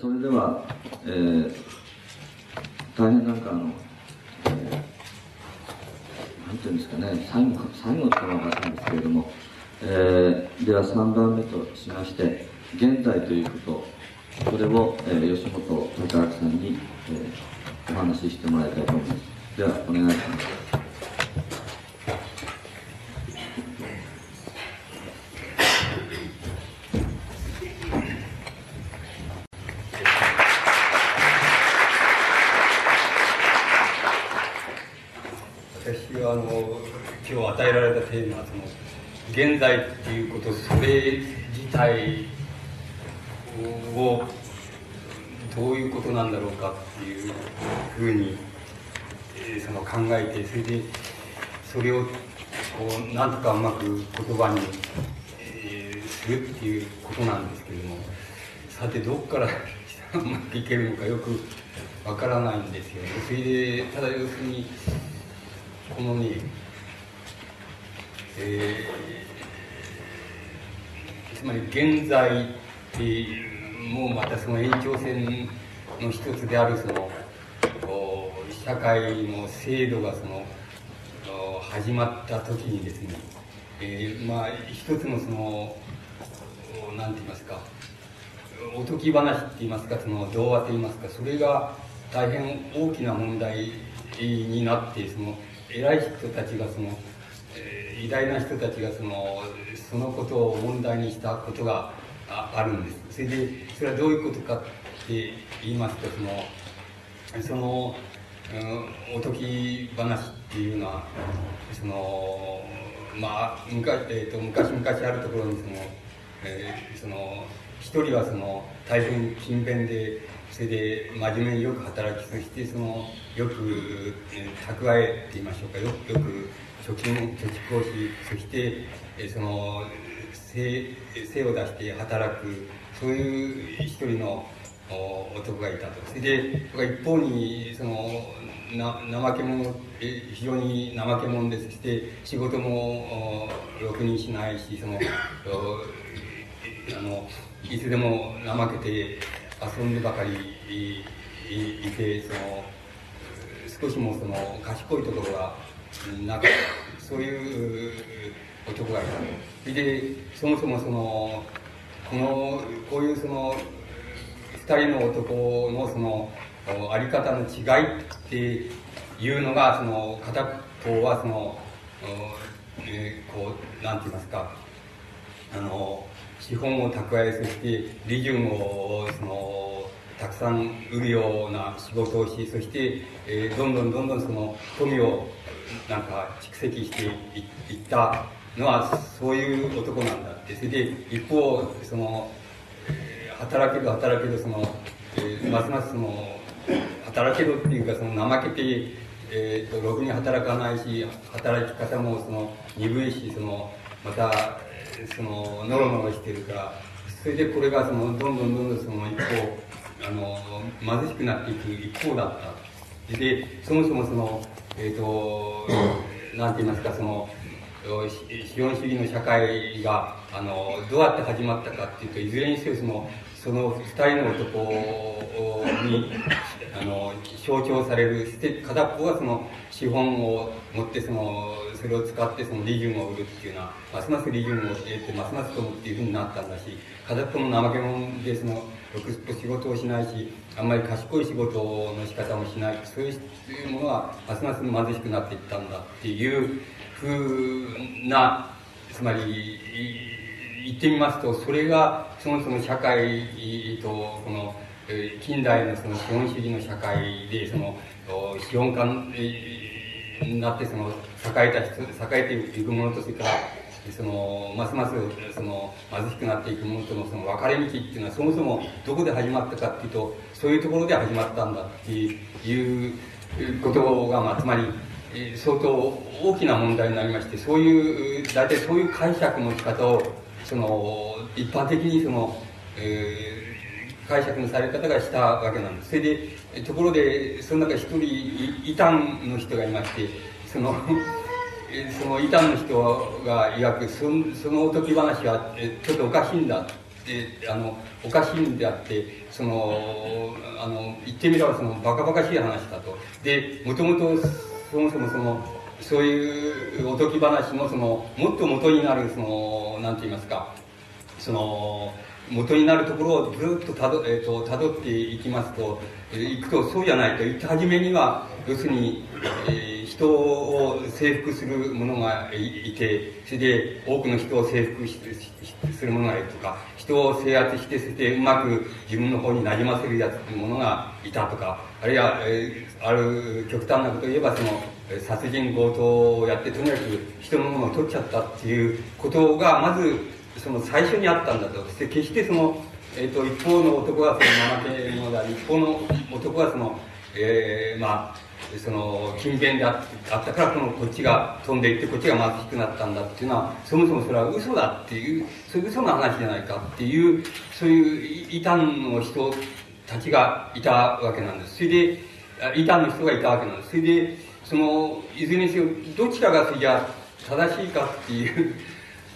それでは、えー、大変なんかあの、えー、なんていうんですかね、最後、最後ってのは分かったんですけれども、えー、では3番目としまして、現在ということ、これを、えー、吉本孝明さんに、えー、お話ししてもらいたいと思います。では、お願いします。テーマその現在っていうことそれ自体をどういうことなんだろうかっていうふうに、えー、その考えてそれでそれをこうなんとかうまく言葉に、えー、するっていうことなんですけどもさてどこからうまくいけるのかよくわからないんですよね。それでただ要するにこのねえー、つまり現在っていうまたその延長線の一つであるその社会の制度がその始まった時にですね、えー、まあ一つのその何て言いますかおとぎ話って言いますかその童話と言いますかそれが大変大きな問題になってその偉い人たちがそのえ偉大な人たちがそのそのことを問題にしたことがあるんです。それでそれはどういうことかって言いますとそのその、うん、おとぎ話っていうのはそのまあ昔,、えーと、昔々あるところにその、えー、その一人はその大変勤勉でそれで真面目によく働きそしてそのよく、えー、蓄えって言いましょうか。よよく貯金貯蓄をしそして、えその精精を出して働くそういう一人の男がいたと。それで一方にそのな怠け者非常に怠け者でそして仕事もろくにしないしそのあのいつでも怠けて遊んでばかりいてその少しもその賢いところがなんかそういう男がいたそれでそもそもそのこのこういうその二人の男のそのあり方の違いっていうのがその片方はその、えー、こうなんて言いますか。あの資本を蓄えそして利潤をそのたくさん売るような仕事をしそして、えー、どんどんどんどんその富をなんか蓄積していったのはそういう男なんだって。それで一方その働けど働けどその、えー、ますますその働けどっていうかその怠けて、えーと、ろくに働かないし働き方もその鈍いしそのまたそのノロノロしてるからそれでこれがそのどんどんどんどんその一方あの貧しくなっていく一方だった。でそもそもそのえっ、ー、と、なんて言いますか、その、資本主義の社会が、あの、どうやって始まったかっていうと、いずれにせよその、その二人の男に、あの、象徴される、片っぽがその、資本を持ってその、それを使ってその利潤を売るっていうのは、ますます利潤を得て、ますますとっていうふうになったんだし、片っぽの怠け者でその、ろくと仕事をしないし、あんまり賢い仕事の仕方もしない、そういうものは、ますます貧しくなっていったんだっていうふうな、つまり、言ってみますと、それが、そもそも社会と、この、近代のその資本主義の社会で、その、資本家になって、その、栄えた人、栄えていくものと、それから、そのますます。その貧しくなっていくものとのその分かれ道っていうのはそもそもどこで始まったかっていうとそういうところで始まったんだっていうことが、まあ、つまり相当大きな問題になりましてそういう大体そういう解釈の仕方をその一般的にその、えー、解釈のされ方がしたわけなんですそれでところでその中一人異端の人がいましてそのその板の人が曰くそのおとぎ話はちょっとおかしいんだって、あのおかしいんであってそのあの言ってみればそのバカバカしい話だと。でもともとそもそもそのそういうおとぎ話のそのもっと元になるそのなんて言いますかその元になるところをずっとたど,、えーと、辿っていきますと、えー、いくとそうじゃないと言った初めには要するに、えー、人を征服する者がいてそれで多くの人を征服する者がいるとか人を制圧してそしてうまく自分の方になじませるやつというものがいたとかあるいは、えー、ある極端なことを言えばその殺人強盗をやってとにかく人のものを取っちゃったっていうことがまずその最初にあったんだと。して決してその、えーと、一方の男がその怠け者であり一方の男がその、えー、まあその勤勉であったからこのこっちが飛んでいってこっちが貧しくなったんだっていうのはそもそもそれは嘘だっていうそういう嘘の話じゃないかっていうそういう異端の人たちがいたわけなんです。それで異端の人がいたわけなんです。それでそのいずれにせよどちらがそれじゃ正しいかっていう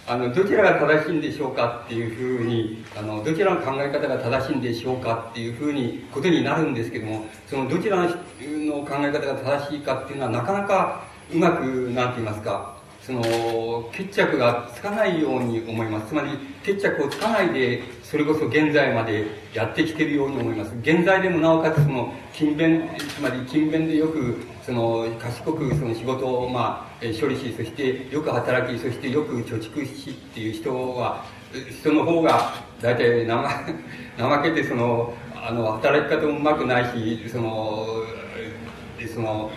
あの、どちらが正しいんでしょうかっていうふうに、あの、どちらの考え方が正しいんでしょうかっていうふうに、ことになるんですけども、そのどちらの考え方が正しいかっていうのは、なかなかうまく、なんて言いますか、その、決着がつかないように思います。つまり、決着をつかないで、それこそ現在までやってきてるように思います。現在でもなおかつその、勤勉、つまり勤勉でよく、その、賢くその仕事を、まあ、処理し、そしてよく働き、そしてよく貯蓄しっていう人は、人の方が、大体怠、怠けてその、あの、働き方もうまくないし、その、その、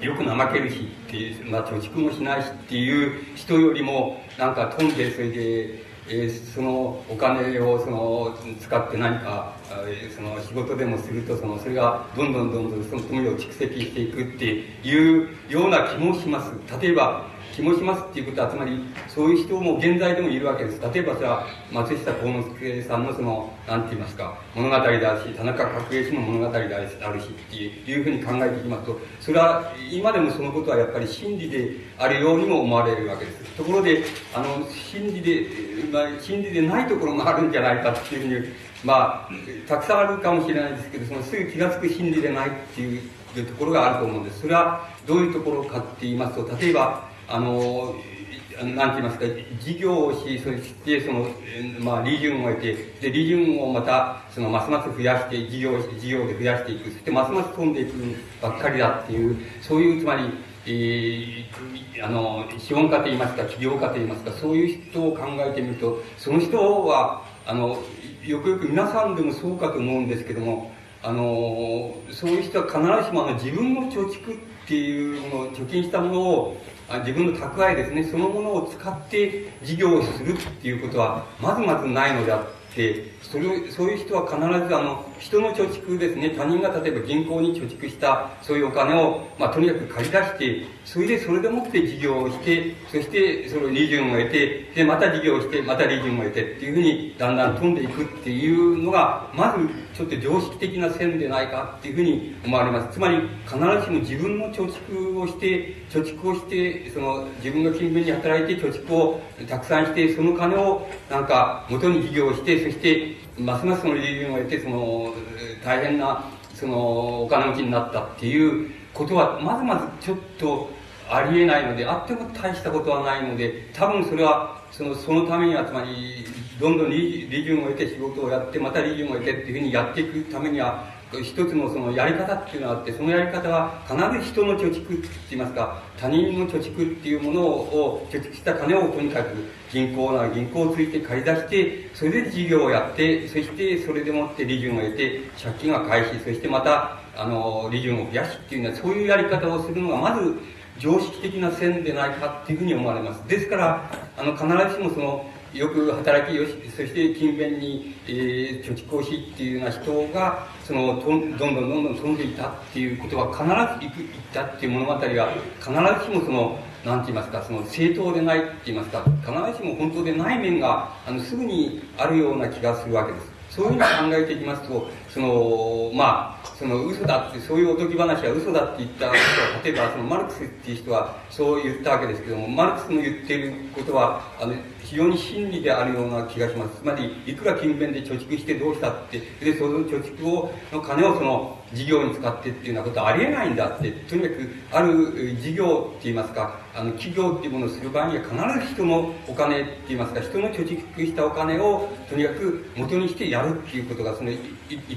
よく怠けるしっていう、まあ、貯蓄もしないしっていう人よりも、なんか飛んで、それで、えー、そのお金をその使って何か、えー、その仕事でもするとそのそれがどんどんどんどんその富を蓄積していくっていうような気もします。例えば気もしますっていうことは、つまり、そういう人も現在でもいるわけです。例えばさ、松下幸之助さんのその、なんて言いますか、物語であるし、田中角栄氏の物語であるしっていうふうに考えていきますと、それは、今でもそのことはやっぱり真理であるようにも思われるわけです。ところで、あの、真理で、まあ、真理でないところもあるんじゃないかっていうふうに、まあ、たくさんあるかもしれないですけど、そのすぐ気がつく真理でないっていうところがあると思うんです。それはどういうところかって言いますと、例えば、あの、なんて言いますか、事業をし、そしてその、まあ、利潤を得て、で、利潤をまた、その、ますます増やして、事業、事業で増やしていく、そしてますます飛んでいくばっかりだっていう、そういう、つまり、えー、あの、資本家と言いますか、起業家と言いますか、そういう人を考えてみると、その人は、あの、よくよく皆さんでもそうかと思うんですけども、あの、そういう人は必ずしもあの自分の貯蓄っていうの、貯金したものを、自分の蓄えですね、そのものを使って事業をするっていうことは、まずまずないのであって、それそういう人は必ずあの、人の貯蓄ですね、他人が例えば銀行に貯蓄したそういうお金を、まあ、とにかく借り出して、それでそれでもって事業をして、そしてその利潤を得て、で、また事業をして、また利潤を得てっていうふうにだんだん飛んでいくっていうのが、まずちょっと常識的な線でないかっていうふうに思われます。つまり、必ずしも自分の貯蓄をして、貯蓄をして、その自分が勤勉に働いて貯蓄をたくさんして、その金をなんか元に事業をして、そしてますますの利潤を得て、その大変なそのお金持ちになったっていうことは、まずまずちょっとありえないので、あっても大したことはないので、多分それは、その、そのためには、つまり、どんどん利利潤を得て仕事をやって、また利潤を得てっていうふうにやっていくためには、一つのそのやり方っていうのがあって、そのやり方は必ず人の貯蓄って言いますか、他人の貯蓄っていうものを、貯蓄した金をとにかく銀行なら銀行をついて借り出して、それで事業をやって、そしてそれでもって利潤を得て、借金は返し、そしてまた、あの、利潤を増やしっていうのは、そういうやり方をするのが、まず、常識的な線でないかっていうふうに思われます。ですから、あの、必ずしもその、よく働きよし、そして勤勉に、えー、貯蓄をしっていうような人が、その、どんどんどんどん飛んでいたっていうことは必ず行く、行ったっていう物語は、必ずしもその、なんて言いますか、その正当でないって言いますか、必ずしも本当でない面が、あの、すぐにあるような気がするわけです。そういうふうに考えていきますと、その、まあ、その嘘だって、そういうおとぎ話は嘘だって言った人は、例えばそのマルクスっていう人はそう言ったわけですけども、マルクスの言っていることは、あの、非常に真理であるような気がします。つまり、いくら勤勉で貯蓄してどうしたって、で、その貯蓄を、の金をその、事業に使ってっていうようなことはありえないんだって、とにかく、ある事業って言いますか、あの、企業っていうものをする場合には必ず人のお金って言いますか、人の貯蓄したお金を、とにかく元にしてやるっていうことが、その、一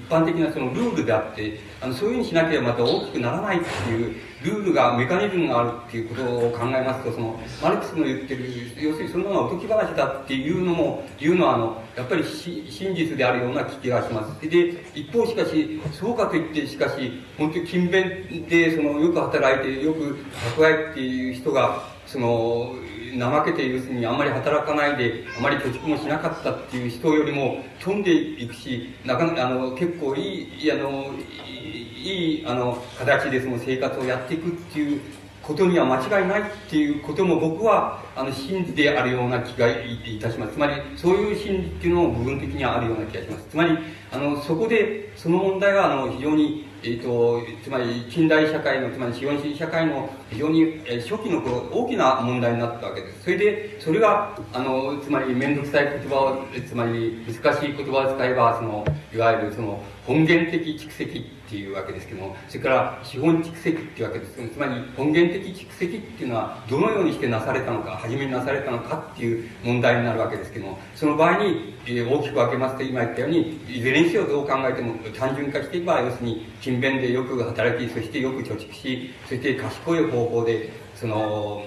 般的なそのルールであって、あの、そういうふうにしなければまた大きくならないっていう、ルールが、メカニズムがあるっていうことを考えますと、その、マルクスの言ってる、要するにそんなのはおとぎ話だっていうのも、いうのは、あの、やっぱり真実であるような気がします。で、一方しかし、そうかといって、しかし、本当に勤勉で、その、よく働いて、よく蓄えっていう人が、その、怠けて要するにあんまり働かないで、あまり貯蓄もしなかったっていう人よりも飛んでいくし、なかなか、あの、結構いい、あの、いいい、あの、形でその生活をやっていくっていうことには間違いないっていうことも僕は、あの、真理であるような気がいたします。つまり、そういう真理っていうのも部分的にはあるような気がします。つまり、あの、そこで、その問題は、あの、非常に、えっ、ー、と、つまり、近代社会の、つまり資本主義社会の非常に、え初期の頃、大きな問題になったわけです。それで、それが、あの、つまり、面倒くさい言葉を、つまり、難しい言葉を使えば、その、いわゆる、その、本源的蓄積っていうわけですけども、それから資本蓄積っていうわけです。けどもつまり本源的蓄積っていうのはどのようにしてなされたのか、初めになされたのかっていう問題になるわけですけども、その場合に、えー、大きく分けますと今言ったように、いずれにせよどう考えても単純化していけば、要するに勤勉でよく働き、そしてよく貯蓄し、そして賢い方法で、その、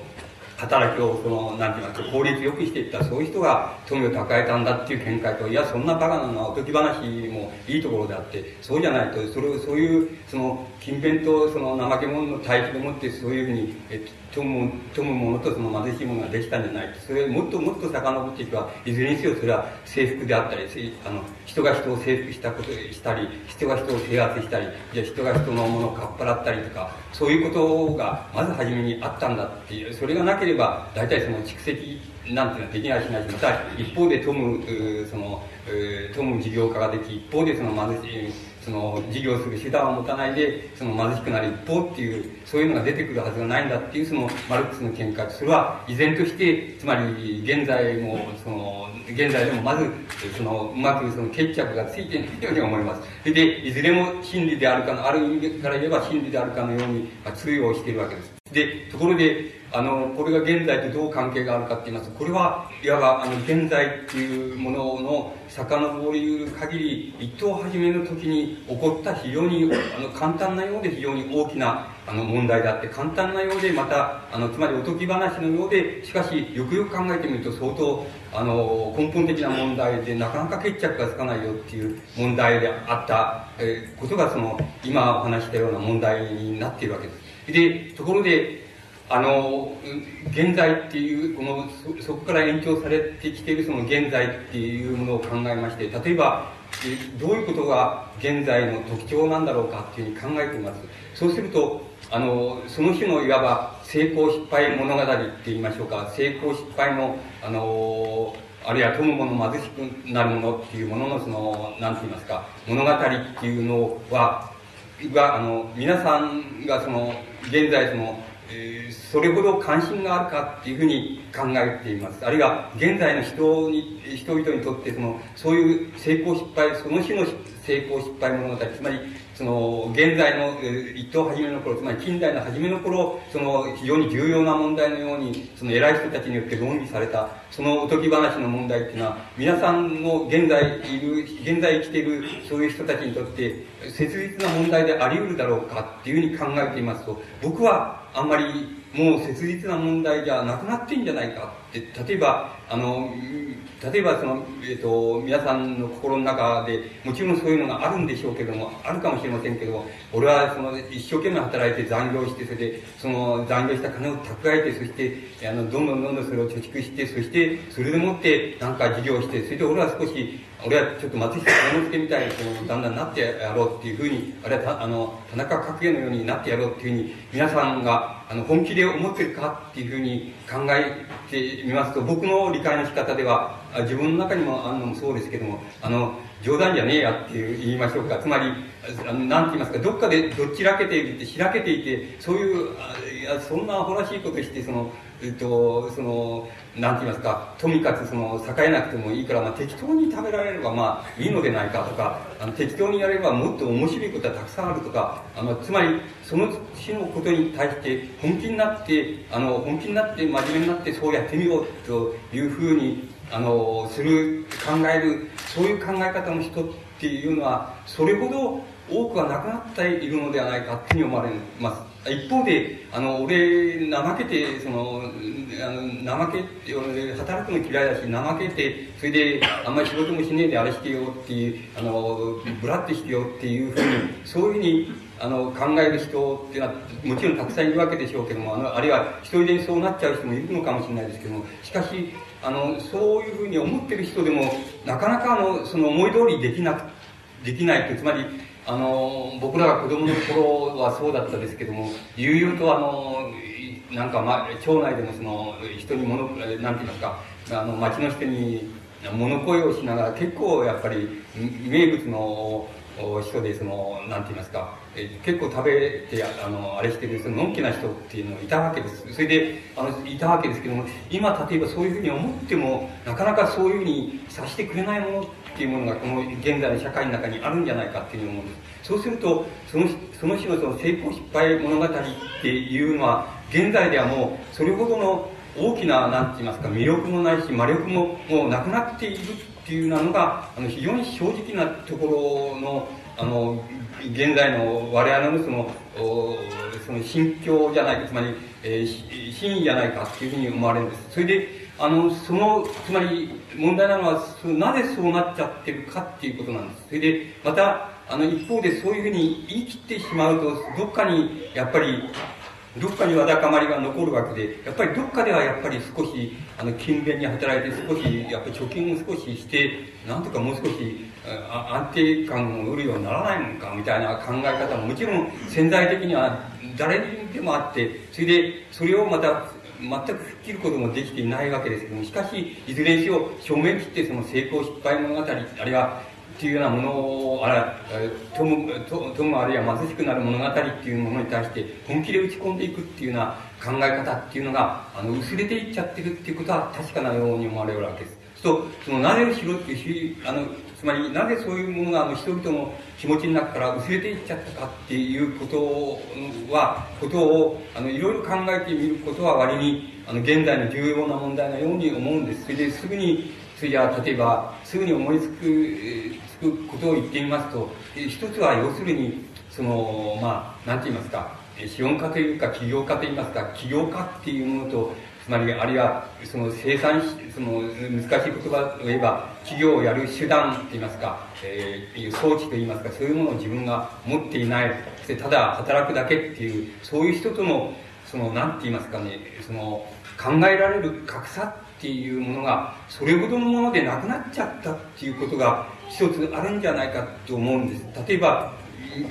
働きを、その、なんて言いますか、効率よくしていった、そういう人が富を抱えたんだっていう見解と、いや、そんなバカなのはおとぎ話もいいところであって、そうじゃないと、それを、そういう、その、勤勉とその怠け者の対比でもって、そういうふうに、え富む、富むものとその貧しいものができたんじゃない。それもっともっと遡っていけば、いずれにせよそれは征服であったり、あの、人が人を征服したことしたり、人が人を制圧したり、じゃ人が人のものをかっぱらったりとか、そういうことがまず初めにあったんだっていう、それがなければ、大体その蓄積なんていうのはできないしないし、また一方で富む、その、富む事業家ができ、一方でその貧しい、その事業する手段を持たないでその貧しくなる一方っていうそういうのが出てくるはずがないんだっていうそのマルクスの見解それは依然としてつまり現在もその現在でもまずそのうまくその決着がついていないように思います。それでいずれも真理であるかのある意味から言えば真理であるかのように通用しているわけです。でところであの、これが現在とどう関係があるかって言いますと、これは、いわば、あの、現在っていうものの遡り限り、一等初めの時に起こった非常に、あの、簡単なようで非常に大きな、あの、問題であって、簡単なようで、また、あの、つまりおとぎ話のようで、しかし、よくよく考えてみると、相当、あの、根本的な問題で、なかなか決着がつかないよっていう問題であった、え、ことが、その、今お話したような問題になっているわけです。で、ところで、あの、現在っていう、このそ、そこから延長されてきているその現在っていうものを考えまして、例えば、どういうことが現在の特徴なんだろうかっていうふうに考えています。そうすると、あの、その種のいわば成功失敗物語って言いましょうか、成功失敗の、あの、あるいは富むもの貧しくなるものっていうもののその、なんて言いますか、物語っていうのは、が、あの、皆さんがその、現在その、えー、それほど関心があるかっていうふうに考えています。あるいは、現在の人に、人々にとって、その、そういう成功失敗、その種の成功失敗物語、つまり、その、現在の、一等初めの頃、つまり近代の初めの頃、その、非常に重要な問題のように、その偉い人たちによって論議された、そのおとぎ話の問題っていうのは、皆さんの現在いる、現在生きている、そういう人たちにとって、切実な問題であり得るだろうかっていうふうに考えていますと、僕は、あんまりもう切実な問題じゃなくなってんじゃないかって、例えば、あの、例えばその、え、ー、と、皆さんの心の中で、もちろんそういうのがあるんでしょうけども、あるかもしれませんけど、俺はその、一生懸命働いて残業して、それで、その残業した金を蓄えて、そして、あの、どんどんどんどんそれを貯蓄して、そして、それでもって、なんか事業して、それで俺は少し、俺はちょっと松下幸之助みたいにこうだんだんなってやろうっていうふうにあるいはあの田中角栄のようになってやろうっていうふうに皆さんがあの本気で思ってるかっていうふうに考えてみますと僕の理解の仕方では自分の中にもあるのもそうですけども、あの、冗談じゃねえやって言いましょうか。つまり、あのなんて言いますか、どっかでどっちらけていて、開けていて、そういう、いやそんなアホらしいことして、その、えっと、その、なんて言いますか、とにかくその、栄えなくてもいいから、まあ、適当に食べられれば、まあ、いいのでないかとか、あの、適当にやればもっと面白いことはたくさんあるとか、あの、つまり、その種のことに対して、本気になって、あの、本気になって、真面目になって、そうやってみようというふうに、あの、する、考える、そういう考え方の人っていうのは、それほど多くはなくなっているのではないかっていうふうに思われます。一方で、あの、俺、怠けて、その、あの、怠けて、働くの嫌いだし、怠けて、それで、あんまり仕事もしねえであれしてよっていう、あの、ブラッとしてよっていうふうに、そういうふうに、あの、考える人っていうのは、もちろんたくさんいるわけでしょうけども、あの、あるいは一人でそうなっちゃう人もいるのかもしれないですけども、しかし、あの、そういうふうに思ってる人でも、なかなかあの、その思い通りできなく、できないと、つまり、あの、僕らが子供の頃はそうだったですけども、悠々とあの、なんか、ま、町内でもその、人に物、なんて言いますか、あの、町の人に物声をしながら結構やっぱり名物の人でその、なんて言いますか、え結構食べて、あの、あれしてる、その、のんきな人っていうのがいたわけです。それで、あの、いたわけですけども、今、例えばそういうふうに思っても、なかなかそういうふうにさしてくれないものっていうものがこの現在の社会の中にあるんじゃないかっていうふうに思うんです。そうすると、その、その種のその成功失敗物語っていうのは、現在ではもう、それほどの大きな、なんて言いますか、魅力もないし、魔力ももうなくなっているっていうのが、あの、非常に正直なところの、あの、現在の我々のその、その心境じゃないか、つまり、えー、真意じゃないかっていうふうに思われるんです。それで、あの、その、つまり問題なのは、なぜそうなっちゃってるかっていうことなんです。それで、また、あの、一方でそういうふうに言い切ってしまうと、どっかに、やっぱり、どっかにわだかまりが残るわけで、やっぱりどっかではやっぱり少し、あの、勤勉に働いて少し、やっぱり貯金を少しして、なんとかもう少し、安定感を得るようにならないのか、みたいな考え方ももちろん潜在的には誰にでもあって、それで、それをまた全く吹っ切ることもできていないわけですけども、しかし、いずれにせよ、正面切ってその成功失敗物語、あるいは、っていうようなものを、あら、とむ、とむあるいは貧しくなる物語っていうものに対して本気で打ち込んでいくっていうような考え方っていうのが、あの、薄れていっちゃってるっていうことは確かなように思われるわけです。と、その、なぜしろっていう、あの、つまり、なぜそういうものが、あの、人々の気持ちの中から薄れていっちゃったかっていうことは、ことを、あの、いろいろ考えてみることは割に、あの、現在の重要な問題のように思うんです。それですぐに、それじゃ例えば、すぐに思い、つくことを言ってみますと、一つは要するに、その、まあ、なんて言いますか、資本家というか起業家と言いますか、起業家っていうものと、つまり、あるいは、その生産その難しい言葉を言えば、企業をやる手段と言いますか、えー、装置と言いますか、そういうものを自分が持っていない、ただ働くだけっていう、そういう人との、その、なんて言いますかね、その、考えられる格差っていうものが、それほどのものでなくなっちゃったっていうことが、一つあるんじゃないかと思うんです。例えば、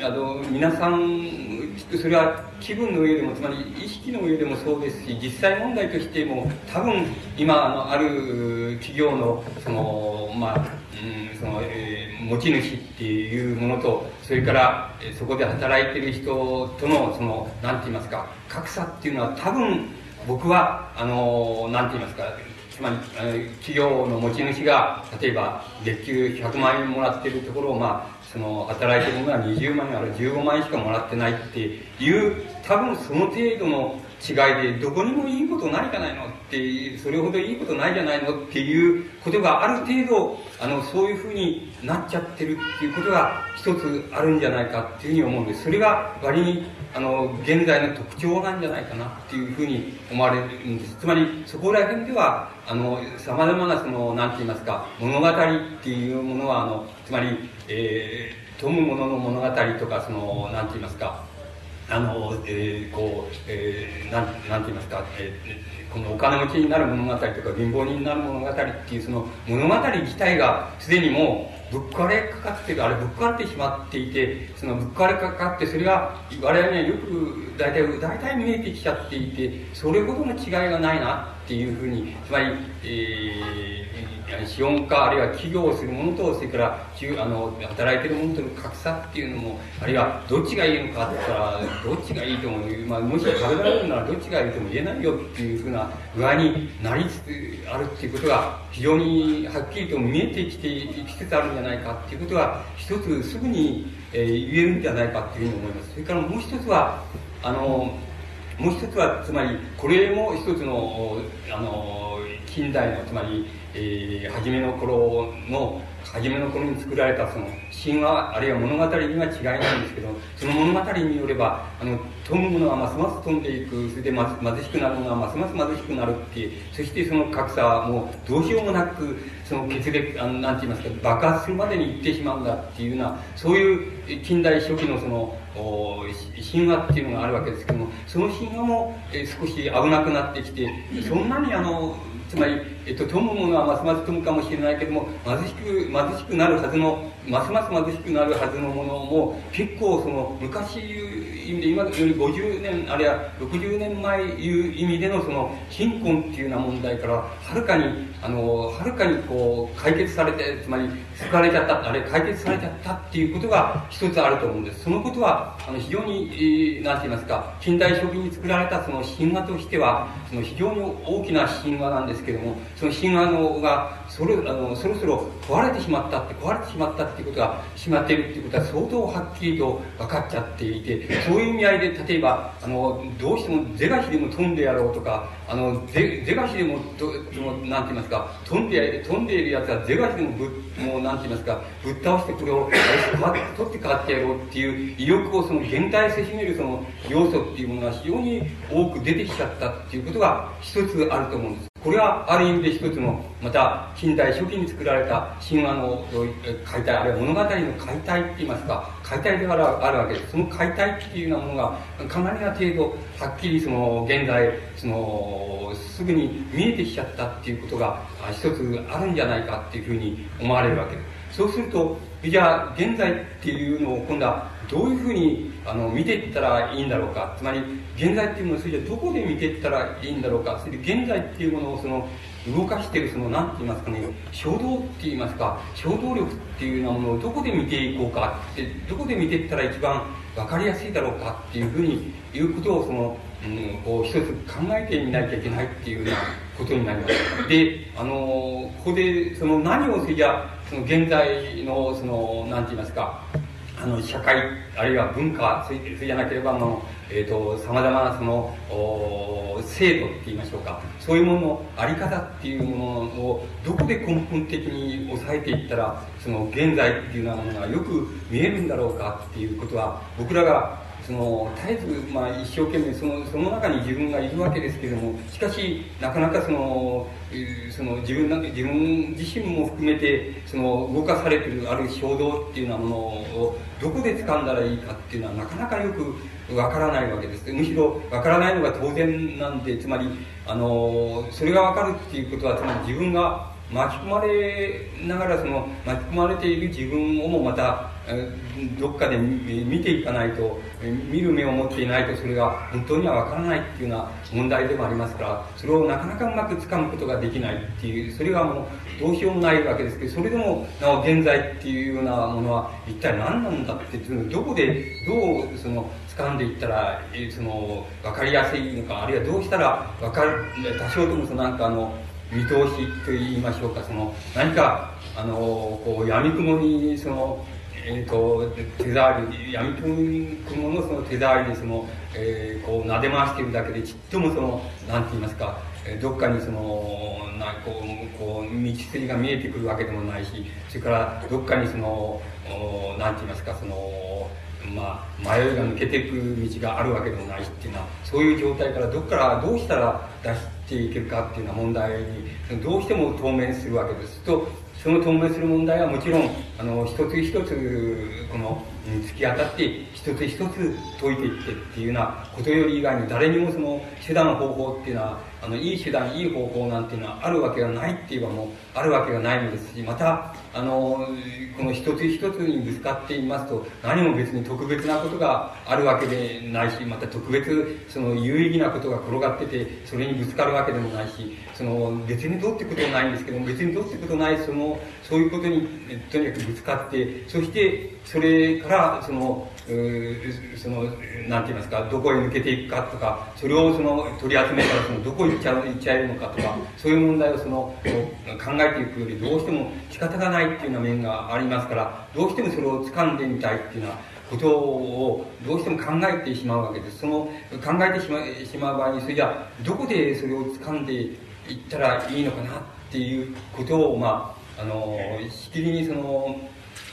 あの、皆さんきっと、それは気分の上でも、つまり意識の上でもそうですし、実際問題としても、多分、今、あの、ある企業の、その、まあ、うん、その、えー、持ち主っていうものと、それから、そこで働いてる人との、その、なんて言いますか、格差っていうのは多分、僕は、あの、なんて言いますか、つまり、企業の持ち主が、例えば、月給100万円もらっているところを、まあ、その、働いてるのは20万円あるいは15万円しかもらってないっていう、多分その程度の違いで、どこにもいいことないじゃないのって、それほどいいことないじゃないのっていうことがある程度、あの、そういうふうになっちゃってるっていうことが一つあるんじゃないかっていうふうに思うんです。それが割に、あの、現在の特徴なんじゃないかなっていうふうに思われるんです。つまり、そこら辺では、あの、様々なその、なんて言いますか、物語っていうものは、あの、つまり、えー、富む者の物語とか、その、なんて言いますか、あの、えー、こう、えー、なん、なんて言いますか、えー、このお金持ちになる物語とか貧乏人になる物語っていうその物語自体がすでにもうぶっ壊れかかって、あれぶっ壊れてしまっていて、そのぶっ壊れかかって、それが我々にはよく大体、大体見えてきちゃっていて、それほどの違いがないなっていうふうに、つまり、えー、資本家、あるいは企業をする者と、それから、あの、働いてる者との格差っていうのも、あるいは、どっちがいいのかって言ったら、どっちがいいとも、まあ、もし食べられるならどっちがいいとも言えないよっていうふうな具合になりつつあるっていうことが、非常にはっきりと見えてきてい、きつつあるんじゃないかっていうことが、一つすぐに、えー、言えるんじゃないかっていうふうに思います。それからもう一つは、あの、もう一つは、つまり、これも一つの、あの、近代の、つまり、えー、初めの頃の初めの頃に作られたその神話あるいは物語には違いないんですけど その物語によればあの飛ぶものはますます飛んでいくそれで、ま、貧しくなるものはますます貧しくなるってそしてその格差はもうどうしようもなくその決裂あなんて言いますか爆発するまでに行ってしまうんだっていうようなそういう近代初期のその神話っていうのがあるわけですけどもその神話も、えー、少し危なくなってきてそんなにあのつまり、えっと、富むものはますます富むかもしれないけども、貧しく、貧しくなるはずの、ますます貧しくなるはずのものも、結構その、昔いう意味で、今より50年、あるいは60年前いう意味でのその、貧困っていうような問題から、はるかに、あの、はるかにこう、解決されて、つまり、救われちゃった、あれ、解決されちゃったっていうことが一つあると思うんです。そのことは、あの、非常に、えー、て言いますか、近代初期に作られたその神話としては、その非常に大きな神話なんですけども、その神話のが、それ、あの、そろそろ壊れてしまったって、壊れてしまったっていうことが、しまっているっていうことは相当はっきりと分かっちゃっていて、そういう意味合いで、例えば、あの、どうしても是が非でも飛んでやろうとか、あの、是が非でも、と、なんて言いますか、飛んで、飛んでいるやつは是が非でもぶ、もうなんて言いますか、ぶっ倒してこれを、取って変わってやろうっていう意欲をその現代せしめるその要素っていうものが非常に多く出てきちゃったっていうことが一つあると思うんです。これはある意味で一つの、また近代初期に作られた神話の解体、あるいは物語の解体って言いますか、解体であるあるわけです。その解体っていうようなものが、かなりな程度、はっきりその、現在、その、すぐに見えてきちゃったっていうことが、一つあるんじゃないかっていうふうに思われるわけです。そうすると、じゃあ、現在っていうのを今度はどういうふうにあの見ていったらいいんだろうか。つまり、現在っていうものをそれじゃどこで見ていったらいいんだろうか。それで現在っていうものをその、動かしているその、なんて言いますかね、衝動って言いますか、衝動力っていうようなものをどこで見ていこうかって、どこで見ていったら一番わかりやすいだろうかっていうふうに、いうことをその、うん、こう一つ考えてみなきゃいけないっていうようなことになります。で、あの、ここでその何をそれじゃその現在のその、なんて言いますか、あの、社会、あるいは文化、それじゃなければ、あの、えっ、ー、と、様々なその、制度って言いましょうか、そういうもののあり方っていうものを、どこで根本的に抑えていったら、その、現在っていうようなものがよく見えるんだろうかっていうことは、僕らがその絶えず、まあ、一生懸命そのその中に自分がいるわけですけれどもしかしなかなかそのその自分自分自身も含めてその動かされてるある衝動っていうようなものをどこで掴んだらいいかっていうのはなかなかよくわからないわけです。むしろわからないのが当然なんでつまりあのそれがわかるっていうことはつまり自分が巻き込まれながらその巻き込まれている自分をもまたどっかで見ていかないと見る目を持っていないとそれが本当にはわからないっていうような問題でもありますからそれをなかなかうまくつかむことができないっていうそれがもうどうしようもないわけですけどそれでもなお現在っていうようなものは一体何なんだってどこでどうその掴んでいったらその分かりやすいのかあるいはどうしたら分かる多少ともそのなんかあの見通しと言いましょうかその何かあのこう闇雲にそのえーと、手触り闇雲のその手触りでその、えー、こう撫で回しているだけでちっともそのなんて言いますか、えー、どっかにそのなこうこう道筋が見えてくるわけでもないしそれからどっかにそのなんて言いますかそのまあ、迷いが抜けていく道があるわけでもないっていうのはそういう状態からどこからどうしたら脱していけるかっていうような問題にどうしても当面するわけですとその透明する問題はもちろん、あの、一つ一つ、この、突き当たって、一つ一つ解いていってっていうようなことより以外に誰にもその手段方法っていうのは、あの、いい手段、いい方法なんていうのはあるわけがないって言えばもう、あるわけがないのです。し、また、あの、この一つ一つにぶつかっていますと、何も別に特別なことがあるわけでないし、また特別、その有意義なことが転がってて、それにぶつかるわけでもないし、その、別にどうってことはないんですけども、別にどうってことない、その、そういうことに、とにかくぶつかって、そして、それから、その、その、なんて言いますか、どこへ抜けていくかとか、それをその、取り集めたら、その、どこへ行っちゃう、行っちゃえるのかとか、そういう問題をその、考えていくより、どうしても仕方がないっていうような面がありますから、どうしてもそれを掴んでみたいっていうようなことを、どうしても考えてしまうわけです。その、考えてしましまう場合に、それじゃあどこでそれを掴んでいったらいいのかなっていうことを、まあ、あの、しきりにその、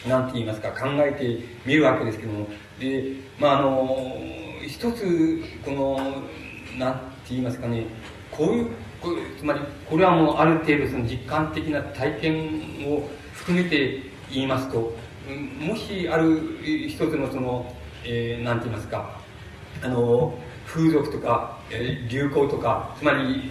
なんて言いますか、考えてみるわけですけども、で、まあ、あの、一つ、この、なんて言いますかね、こういう、つまり、これはもうある程度その実感的な体験を含めて言いますと、もしある一つのその、えー、なんて言いますか、あの、風俗とか、えー、流行とか、つまり、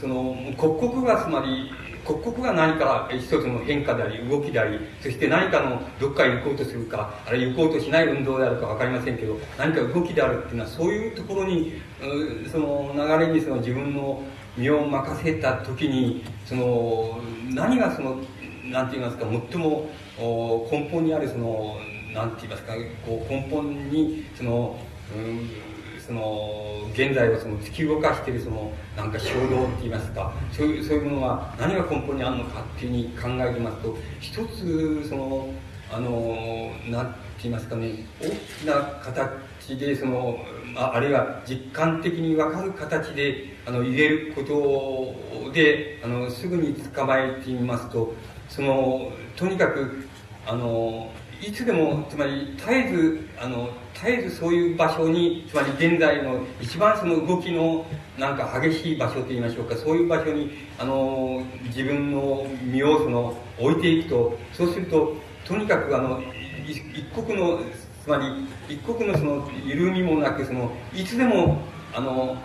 その、刻々がつまり、刻々が何か一つの変化であり、動きであり、そして何かのどっかへ行こうとするか、あるいは行こうとしない運動であるかわかりませんけど、何か動きであるっていうのは、そういうところに、その流れにその自分の身を任せた時に、その、何がその、なんて言いますか、最も根本にあるその、なんて言いますか、こう根本に、その、うんその、現在はその突き動かしているその、なんか衝動って言いますか、そういう、そういうものが何が根本にあるのかっていうふうに考えてますと、一つ、その、あの、なんて言いますかね、大きな形で、その、ああるいは実感的にわかる形で、あの、言えることで、あの、すぐに捕まえてみますと、その、とにかく、あの、いつでも、つまり絶えず、あの、絶えずそういう場所に、つまり現在の一番その動きのなんか激しい場所といいましょうか、そういう場所に、あの、自分の身をその置いていくと、そうすると、とにかくあの、一国の、つまり一国のその緩みもなく、その、いつでも、あの、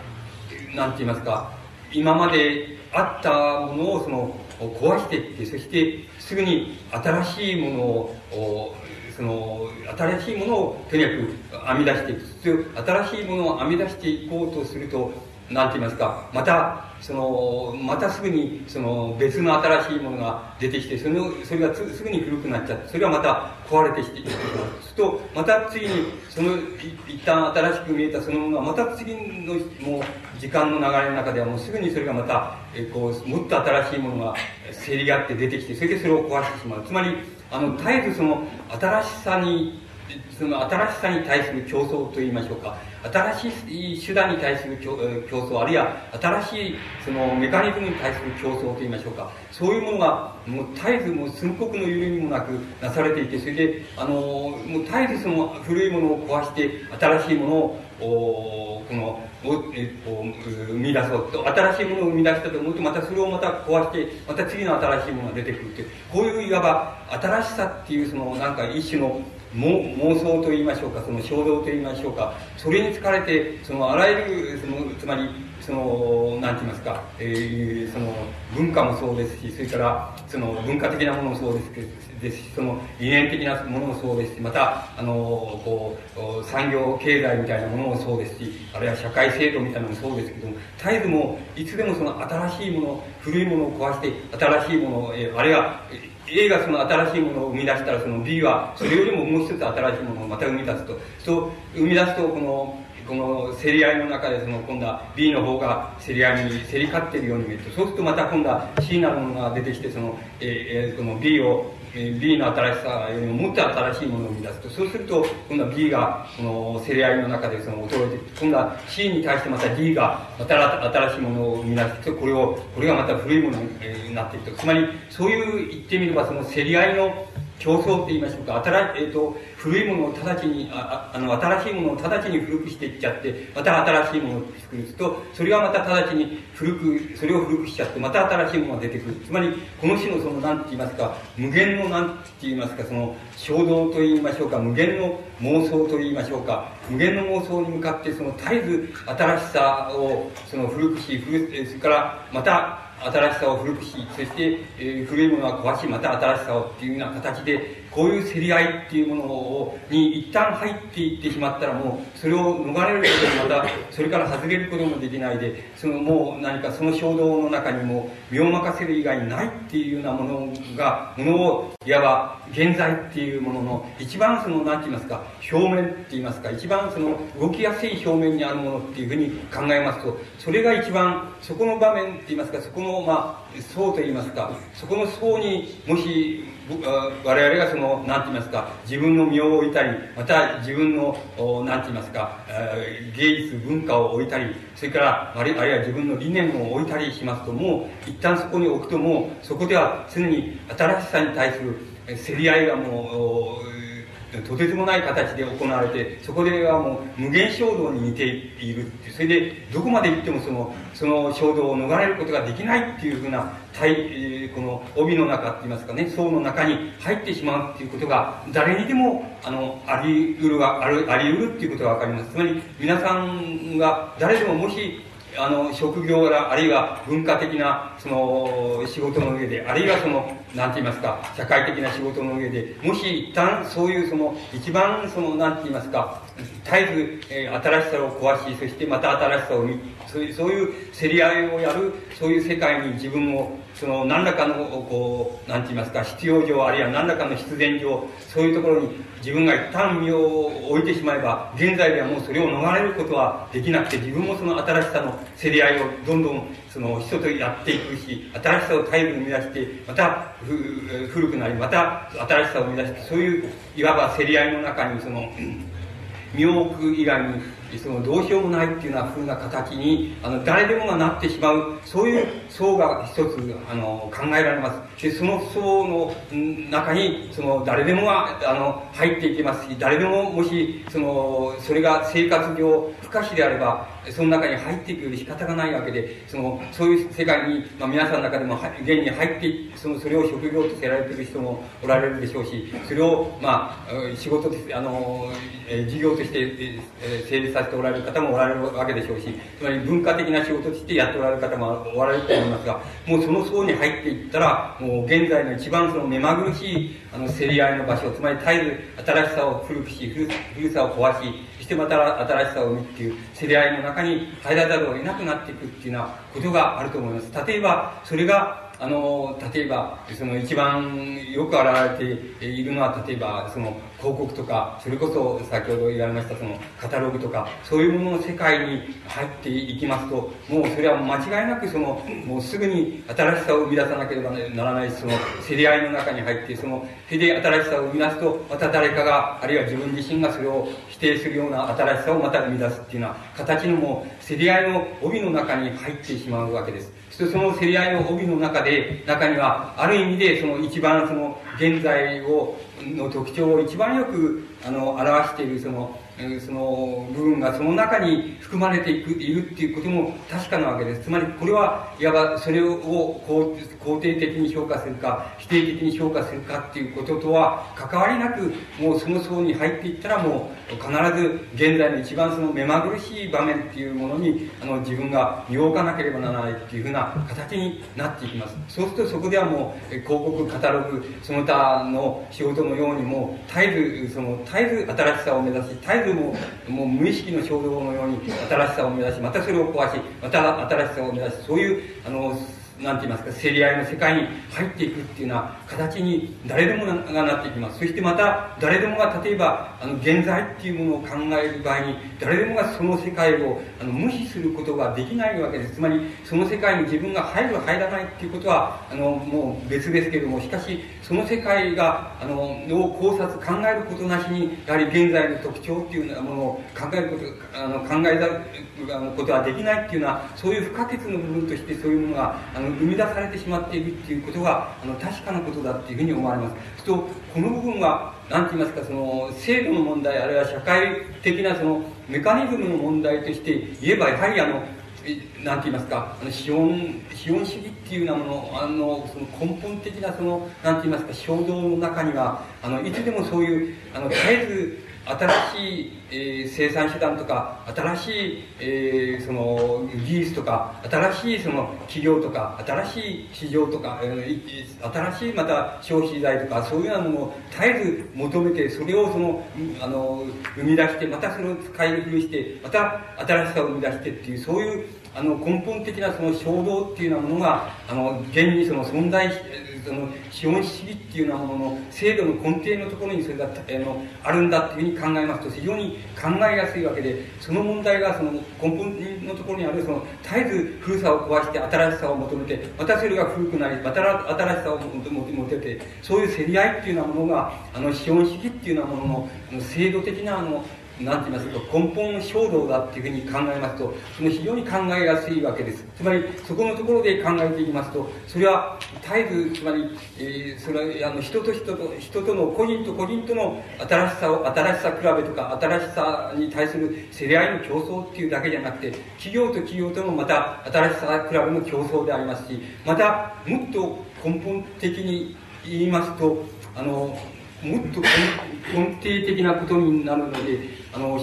なんて言いますか、今まであったものをその、壊していって、そしてすぐに新しいものを、その、新しいものをとにかく編み出していく。新しいものを編み出していこうとすると、なんて言いますか、また、その、またすぐに、その、別の新しいものが出てきて、その、それがすぐに古くなっちゃって、それがまた壊れてきて、そうすると、また次に、その、一旦新しく見えたそのものが、また次の、もう、時間の流れの中ではもうすぐにそれがまた、えこう、もっと新しいものが、せり合って出てきて、それでそれを壊してしまう。つまり、あの、絶えずその、新しさに、その新しさに対する競争といいましょうか。新しい手段に対する競争、あるいは新しいそのメカニズムに対する競争といいましょうか。そういうものが、もう絶えずもう寸刻の緩みもなくなされていて、それで、あの、もう絶えずその古いものを壊して、新しいものを、この、を、えこう、生み出そうと、新しいものを生み出したと思うと、またそれをまた壊して、また次の新しいものが出てくるってこういういわば新しさっていうそのなんか一種の妄想といいましょうか、その衝動といいましょうか、それに疲れて、そのあらゆる、その、つまり、その、なんて言いますか、えー、その、文化もそうですし、それから、その、文化的なものもそうですけど、ですし、その、理念的なものもそうですし、また、あの、こう、産業経済みたいなものもそうですし、あるいは社会制度みたいなのもそうですけども、絶えずも、いつでもその新しいもの、古いものを壊して、新しいものを、えー、あるいは、A がその新しいものを生み出したら、その B はそれよりももう一つ新しいものをまた生み出すと。そう生み出すと、この、この競り合いの中で、その今度は B の方が競り合いに競り勝っているように見えると、そうするとまた今度は C なものが出てきて、その、えー、この B を B の新しさよりももっと新しいものを生み出すと、そうすると、今度は B が、この、競り合いの中でその、衰えていく今度は C に対してまた D が、また新しいものを生み出すと、これを、これがまた古いものになっていくと。つまり、そういう、言ってみれば、その競り合いの、競争って言いましょうか、新えーと、古いものを直ちにああの、新しいものを直ちに古くしていっちゃって、また新しいものを作ると、それがまた直ちに古く、それを古くしちゃって、また新しいものが出てくる。つまり、この種のその、なんて言いますか、無限のなんて言いますか、その、衝動と言いましょうか、無限の妄想と言いましょうか、無限の妄想に向かって、その絶えず新しさを、その古くし、古それから、また、新しさを古くし、そして、えー、古いものは壊し、また新しさをっていうような形で、こういう競り合いっていうものを、に一旦入っていってしまったらもう、それを逃れることもまた、それから外れることもできないで、そのもう何かその衝動の中にも身を任せる以外にないっていうようなものが、ものを、いわば現在っていうものの、一番その、なんて言いますか、表面って言いますか、一番その、動きやすい表面にあるものっていうふうに考えますと、それが一番、そこの場面って言いますか、そこの、まあ、層と言いますか、そこの層にもし我々がその、何て言いますか、自分の身を置いたり、また自分の、何て言いますか、芸術、文化を置いたり、それから、あるいは自分の理念を置いたりしますと、もう、一旦そこに置くともう、そこでは常に新しさに対する競り合いがもう、とてつもない形で行われて、そこではもう無限衝動に似ているそれで、どこまで行ってもその、その衝動を逃れることができないっていうふうな、対、この帯の中って言いますかね、層の中に入ってしまうっていうことが、誰にでも、あの、あり得る、ある、あり得るっていうことがわかります。つまり、皆さんが、誰でももし、あの、職業ら、あるいは文化的な、その、仕事の上で、あるいはその、何て言いますか、社会的な仕事の上で、もし一旦そういうその、一番その、何て言いますか、絶えず、えー、新しさを壊し、そしてまた新しさを生み、そういう、そういう競り合いをやる、そういう世界に自分を、その、何らかの、こう、なんて言いますか、必要上、あるいは何らかの必然上、そういうところに自分が一旦身を置いてしまえば、現在ではもうそれを逃れることはできなくて、自分もその新しさの競り合いをどんどん、その人とやっていくし、新しさを絶えず生み出して、また、古くなり、また新しさを生み出して、そういう、いわば競り合いの中に、その、身を置く以外にそのどうしようもないっていうような風な形にあの誰でもがなってしまうそういう層が一つあの考えられます。でその層の中にその誰でもがあの入っていけます。し誰でももしそのそれが生活上不可避であればその中に入っていくより仕方がないわけでそのそういう世界に、まあ、皆さんの中でも現に入ってそのそれを職業とせられている人もおられるでしょうしそれを、まあ、仕事としてあの、え事業として、え成立させておられる方もおられるわけでしょうしつまり文化的な仕事としてやっておられる方もおられると思いますがもうその層に入っていったらもう現在の一番その目まぐるしいあの競り合いの場所つまり絶えず新しさを古くし古さを壊しそしてまた新しさを生むっていう競り合いの中に入らざるを得なくなっていくっていうようなことがあると思います。例えば、それがあの、例えば、その一番よく現れているのは、例えば、その広告とか、それこそ先ほど言われましたそのカタログとか、そういうものの世界に入っていきますと、もうそれは間違いなくその、もうすぐに新しさを生み出さなければならない、その競り合いの中に入って、その、手で新しさを生み出すと、また誰かが、あるいは自分自身がそれを否定するような新しさをまた生み出すっていうような形のもう、競り合いの帯の中に入ってしまうわけです。その競り合いの帯の中で、中には、ある意味で、その一番その、現在を、の特徴を一番よく、あの、表している、その、その部分がその中に含まれていくいるっていうことも確かなわけです。つまりこれはいわばそれを肯定的に評価するか否定的に評価するかっていうこととは関わりなくもうその層に入っていったらもう必ず現在の一番その目まぐるしい場面っていうものにあの自分が身を置かなければならないっていうふうな形になっていきます。そうするとそこではもう広告、カタログ、その他の仕事のようにも絶えずその絶えず新しさを目指し絶えずももう無意識の衝動のように新しさを目指しまたそれを壊しまた新しさを目指しそういうあのなんて言いますか、競り合いの世界に入っていくっていうような形に誰でもがなっていきます。そしてまた、誰でもが例えば、あの、現在っていうものを考える場合に、誰でもがその世界をあの無視することができないわけです。つまり、その世界に自分が入る、入らないっていうことは、あの、もう別ですけれども、しかし、その世界が、あの、を考察、考えることなしに、やはり現在の特徴っていうようなものを考えること、あの、考えざることはできないっていうのは、そういう不可欠の部分としてそういうものが、あの、生み出されてしまっているっていうことが、あの、確かなことだっていうふうに思われます。と、この部分は、なんて言いますか、その、制度の問題、あるいは社会的なその、メカニズムの問題として言えば、やはりあの、なんて言いますか、あの資本、資本主義っていうようなもの、あの、その根本的なその、なんて言いますか、衝動の中には、あの、いつでもそういう、あの、絶えず、新しい、えー、生産手段とか、新しい、えー、その技術とか、新しいその企業とか、新しい市場とか、えー、新しいまた消費財とか、そういうようなものを絶えず求めて、それをその、あの、生み出して、またそれを使い古して、また新しさを生み出してっていう、そういうあの根本的なその衝動っていうようなものが、あの、現にその存在その資本主義っていうようなものの制度の根底のところにそれが、あのあるんだっていうふうに考えますと非常に考えやすいわけでその問題がその根本のところにあるその絶えず古さを壊して新しさを求めてまたそれが古くなりまた新しさを求めてそういう競り合いっていうようなものがあの資本主義っていうようなものの制度的なあのなんて言いますか、根本衝動だっていうふうに考えますと、その非常に考えやすいわけです。つまり、そこのところで考えていきますと、それは絶えず、つまり、えー、それは、あの、人と人と、人との、個人と個人との新しさを、新しさ比べとか、新しさに対する競り合いの競争っていうだけじゃなくて、企業と企業とのまた新しさ比べの競争でありますし、また、もっと根本的に言いますと、あの、もっと根底的なことになるので、あの、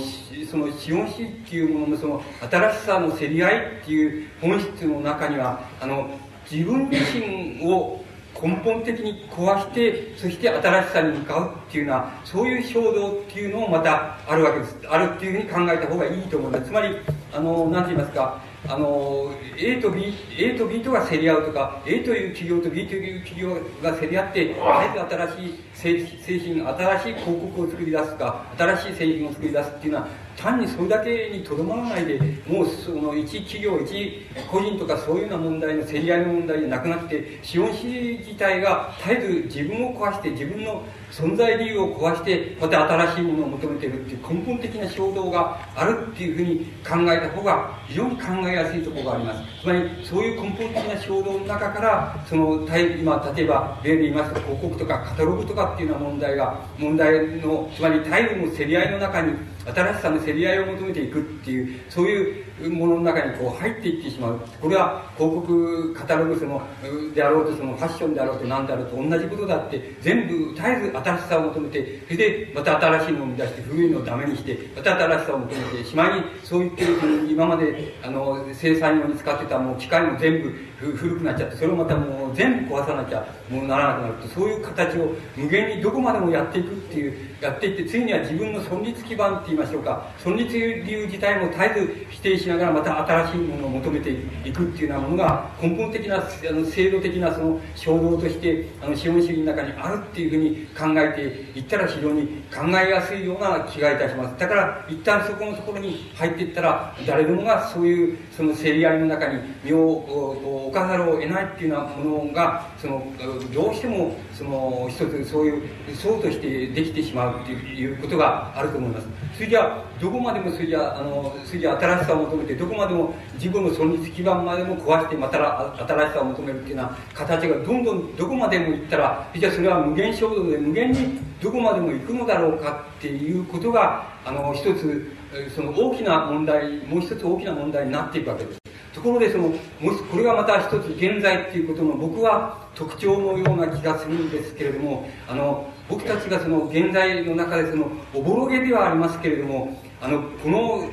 その資本主義っていうもののその新しさの競り合いっていう本質の中には、あの、自分自身を根本的に壊して、そして新しさに向かうっていうのは、そういう衝動っていうのもまたあるわけです。あるっていうふうに考えた方がいいと思います。つまり、あの、なんて言いますか、あの、A と B、A と B とが競り合うとか、A という企業と B という企業が競り合って、あえて新しい製品、新しい広告を作り出すか、新しい製品を作り出すっていうのは、単にそれだけにとどまらないで、もうその一企業、一個人とかそういうような問題の競り合いの問題じゃなくなって、資本主義自体が絶えず自分を壊して、自分の存在理由を壊して、また新しいものを求めてるっていう根本的な衝動があるっていうふうに考えた方が非常に考えやすいところがあります。つまり、そういう根本的な衝動の中から、その、今、例えば、例で言いますと、広告とかカタログとかっていうような問題が、問題の、つまり、絶えずの競り合いの中に、新しさの競り合いを求めていくっていう、そういうものの中にこう入っていってしまう。これは広告、カタログその、であろうと、そのファッションであろうと何であろうと同じことだって、全部絶えず新しさを求めて、それでまた新しいのを生み出して、古いのをダメにして、また新しさを求めて、しまいにそう言ってる、今まで、あの、生産用に使ってたもう機械も全部古くなっちゃって、それをまたもう全部壊さなきゃもうならなくなると、そういう形を無限にどこまでもやっていくっていう、やっていって、ついには自分の存立基盤って言いましょうか、存立理由自体も絶えず否定しながらまた新しいものを求めていくっていうようなものが、根本的な、あの、制度的なその衝動として、あの、資本主義の中にあるっていうふうに考えていったら非常に考えやすいような気がいたします。だから、一旦そこのところに入っていったら、誰でもがそういう、その競り合いの中に身を置かざるを得ないっていうようなものが、その、どうしても、その、一つそういう、層としてできてしまうっていうことがあると思います。それじゃどこまでもそれじゃあの、それじゃ新しさを求めて、どこまでも自分の存立基盤までも壊して、また新しさを求めるっていうような形がどんどんどこまでもいったら、じゃあそれは無限衝動で無限にどこまでも行くのだろうかっていうことが、あの、一つ、その大きな問題、もう一つ大きな問題になっていくわけです。ところでその、もしこれがまた一つ現在っていうことの僕は特徴のような気がするんですけれども、あの、僕たちがその現在の中でその、おぼろげではありますけれども、あの、この、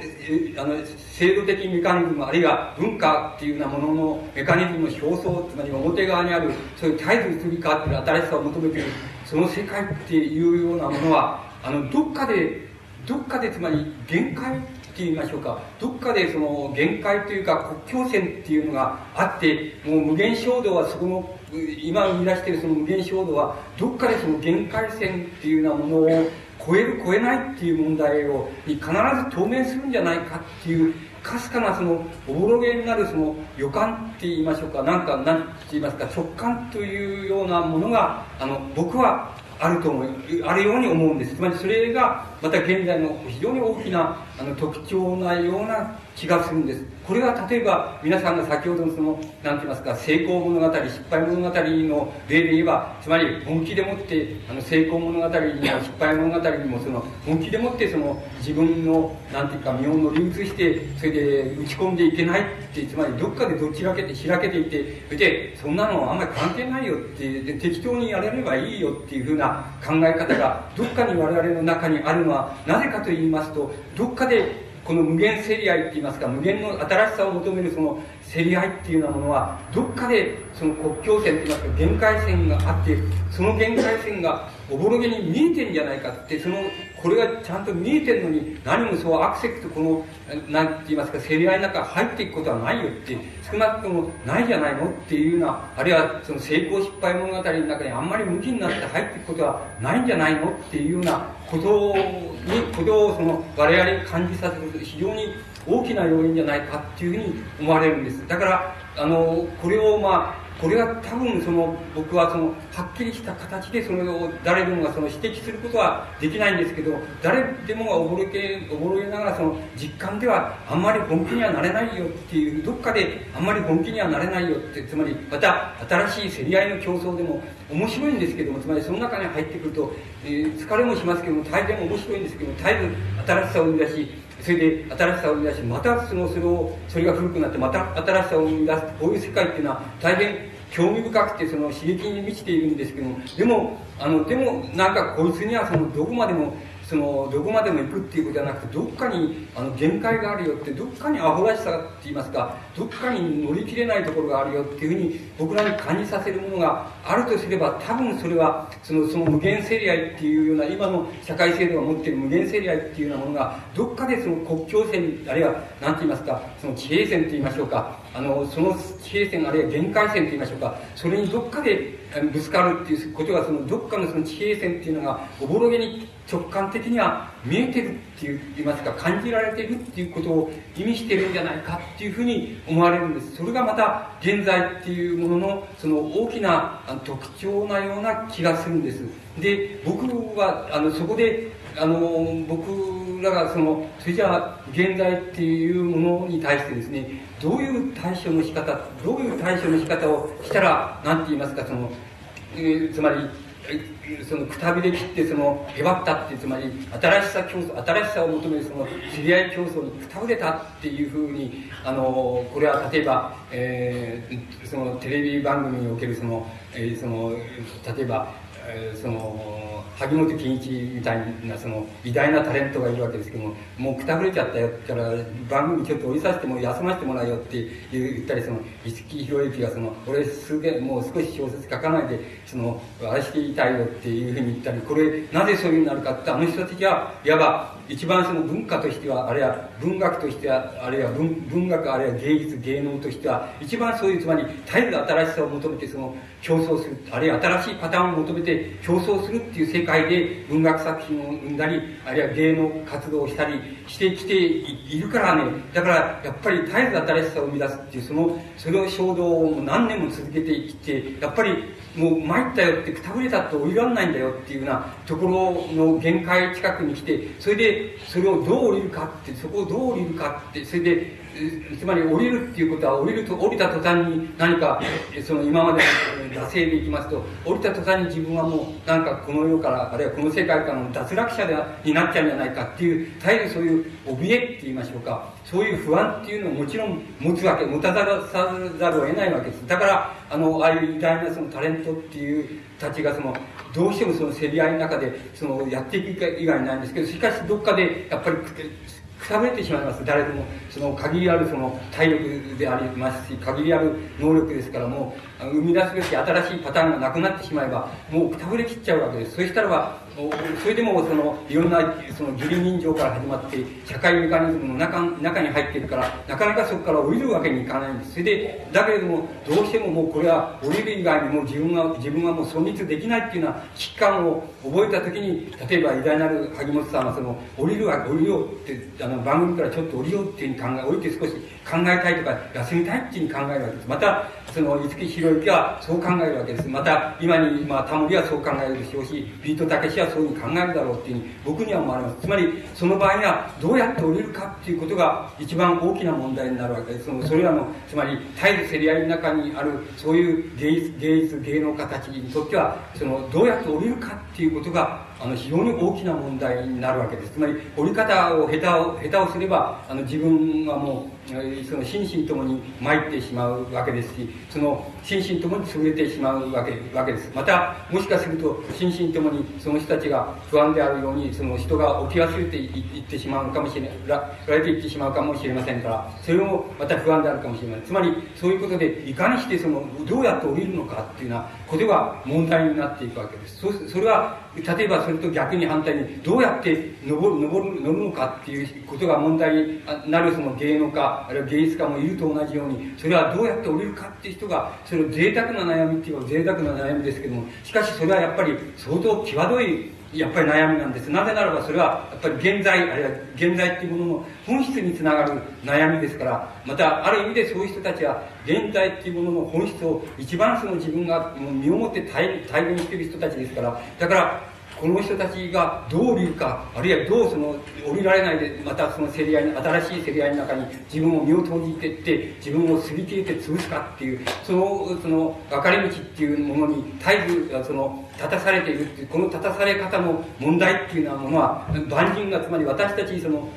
あの、制度的メカニズム、あるいは文化っていうようなもののメカニズムの表層、つまり表側にある、そういう絶えず移り変わってる新しさを求めてる、その世界っていうようなものは、あの、どっかで、どっかでつまり限界って言いましょうか、どっかでその限界というか国境線っていうのがあって、もう無限衝動はそこの、今生み出しているその無限衝動は、どっかでその限界線っていうようなものを超える超えないっていう問題を、に必ず当面するんじゃないかっていう、かすかなその、おぼろげになるその予感って言いましょうか、なんか、なんて言いますか、直感というようなものが、あの、僕はあると思う、あるように思うんです。つまりそれが、また現在の非常に大きなあの特徴なような気がするんです。これは例えば皆さんが先ほどのその、なんて言いますか、成功物語、失敗物語の例で言えば、つまり本気でもって、あの成功物語にも失敗物語にもその、本気でもってその自分の、なんていうか、身を乗り移して、それで打ち込んでいけないって、つまりどっかでどちらけて、開けていて、それで、そんなのあんまり関係ないよって、で適当にやれればいいよっていうふうな考え方が、どっかに我々の中にあるのは、なぜかと言いますと、どっかでこの無限競り合いっていいますか、無限の新しさを求めるその競り合いっていうようなものは、どっかでその国境線って言いますか、限界線があって、その限界線がおぼろげに見えてんじゃないかって、その、これがちゃんと見えてるのに、何もそうアクセクト、この、なんて言いますか、競り合いの中入っていくことはないよって、少なくともないじゃないのっていうような、あるいはその成功失敗物語の中にあんまり向きになって入っていくことはないんじゃないのっていうようなことに、ことをその我々に感じさせると非常に大きな要因じゃないかっていうふうに思われるんです。だから、あの、これをまあ、これは多分その僕はそのはっきりした形でそれを誰でもがその指摘することはできないんですけど誰でもがおぼろけおぼろげながらその実感ではあんまり本気にはなれないよっていうどっかであんまり本気にはなれないよってつまりまた新しい競り合いの競争でも面白いんですけどもつまりその中に入ってくると、えー、疲れもしますけども大変面白いんですけども絶えず新しさを生み出しそれで新しさを生み出し、またその、それを、それが古くなって、また新しさを生み出す、こういう世界っていうのは、大変興味深くて、その刺激に満ちているんですけども、でも、あの、でも、なんかこいつにはその、どこまでも、そのどこまでも行くっていうことじゃなくてどっかにあの限界があるよってどっかにアホらしさって言いますかどっかに乗り切れないところがあるよっていうふうに僕らに感じさせるものがあるとすれば多分それはそのその無限競り合いっていうような今の社会制度が持っている無限競り合いっていうようなものがどっかでその国境線あるいは何て言いますかその地平線と言いましょうかあのその地平線あるいは限界線と言いましょうかそれにどっかでぶつかるっていうことがそのどっかのその地平線っていうのがおぼろげに直感的には見えてるっていう言いますか感じられてるっていうことを意味してるんじゃないかっていうふうに思われるんです。それがまた現在っていうもののその大きな特徴なような気がするんです。で僕はあのそこであの僕らがそのそれじゃあ現在っていうものに対してですねどういう対処の仕方どういう対処の仕方をしたら何て言いますかその、えー、つまりそのくたびれ切ってそのへばったってつまり新しさ競争新しさを求めるその知り合い競争にくたぶれたっていうふうにあのこれは例えば、えー、そのテレビ番組におけるその,、えー、その例えば、え、その萩本欽一みたいなその偉大なタレントがいるわけですけどももうくたぶれちゃったよって言ったら番組ちょっと降りさせても休ませてもらうよって言ったりその五木ひろゆきがその俺すげえもう少し小説書かないでそのあれしていたいよっていうふうに言ったりこれなぜそういうふうになるかってあの人たちはいわば一番その文化としてはあるいは文学としてはあるいは文文学あるいは芸術芸能としては一番そういうつまり絶えず新しさを求めてその競争するあるいは新しいパターンを求めて競争するっていう世界で文学作品を生んだりあるいは芸能活動をしたりしてきているからね。だからやっぱり絶えず新しさを生み出すっていうそのそれを衝動を何年も続けてきてやっぱりもう参ったよってくたぶれたって降りらんないんだよっていうようなところの限界近くに来てそれでそれをどう降りるかってそこをどう降りるかってそれでつまり降りるっていうことは降りると降りた途端に何かその今までの惰性でいきますと降りた途端に自分はもうなんかこの世からあるいはこの世界からの脱落者になっちゃうんじゃないかっていう絶えずそういう怯えって言いましょうか。そういう不安っていうのをもちろん持つわけ持たざるを得ないわけです。だからあのああいう偉大なそのタレントっていうたちがそのどうしてもその競り合いの中でそのやっていく以外ないんですけどしかしどっかでやっぱりくたぶれてしまいます。誰でもその限りあるその体力でありますし限りある能力ですからもう生み出すべき新しいパターンがなくなってしまえばもうくたぶれきっちゃうわけです。そしたらばそれでもそのいろんなその義理人情から始まって社会メカニズムの中中に入っているからなかなかそこから降りるわけにいかないんです。それでだけれどもどうしてももうこれは降りる以外にも自分が自分はもう存立できないっていうような危機感を覚えた時に例えば偉大なる萩本さんはその降りるわ降りようってあの番組からちょっと降りようっていうふうに考え降りて少し考えたいとか休みたいっていうふうに考えるわけです。またその五木ひろゆきはそう考えるわけです。また今に、まあ、タモリはそう考えるでしょうしビートたけしはそういうふうに考えるだろうっていうふうに僕には思われます。つまりその場合にはどうやって降りるかっていうことが一番大きな問題になるわけです。そのそれらのつまり絶えず競り合いの中にあるそういう芸術芸術芸能家たちにとってはそのどうやって降りるかっていうことがあの非常に大きな問題になるわけです。つまり折り方を下手を下手をすればあの自分はもうその心身ともに参ってしまうわけですしその心身ともに優れてしまうわけわけです。またもしかすると心身ともにその人たちが不安であるようにその人が起き忘れていってしまうかもしれないられていってしまうかもしれませんからそれもまた不安であるかもしれません。つまりそういうことでいかにしてそのどうやって降りるのかっていうようなことが問題になっていくわけです。そそれは例えばそれと逆に反対にどうやって登る登る乗るのかっていうことが問題になるその芸能家あるいは芸術家もいると同じようにそれはどうやって降りるかっていう人がそれを贅沢な悩みっていうか贅沢な悩みですけどもしかしそれはやっぱり相当際どいやっぱり悩みなんです。なぜならばそれはやっぱり現在、あるいは現在っていうものの本質につながる悩みですから、またある意味でそういう人たちは現在っていうものの本質を一番その自分が身をもって体現している人たちですから、だからこの人たちがどう降りるか、あるいはどうその降りられないで、またその競り合いに、新しい競り合いの中に自分を身を投じていって、自分をすり切れて潰すかっていう、その、その分かれ道っていうものに絶えず、その、立たされているっていう、この立たされ方の問題っていうようなものは、万人が、つまり私たち、その、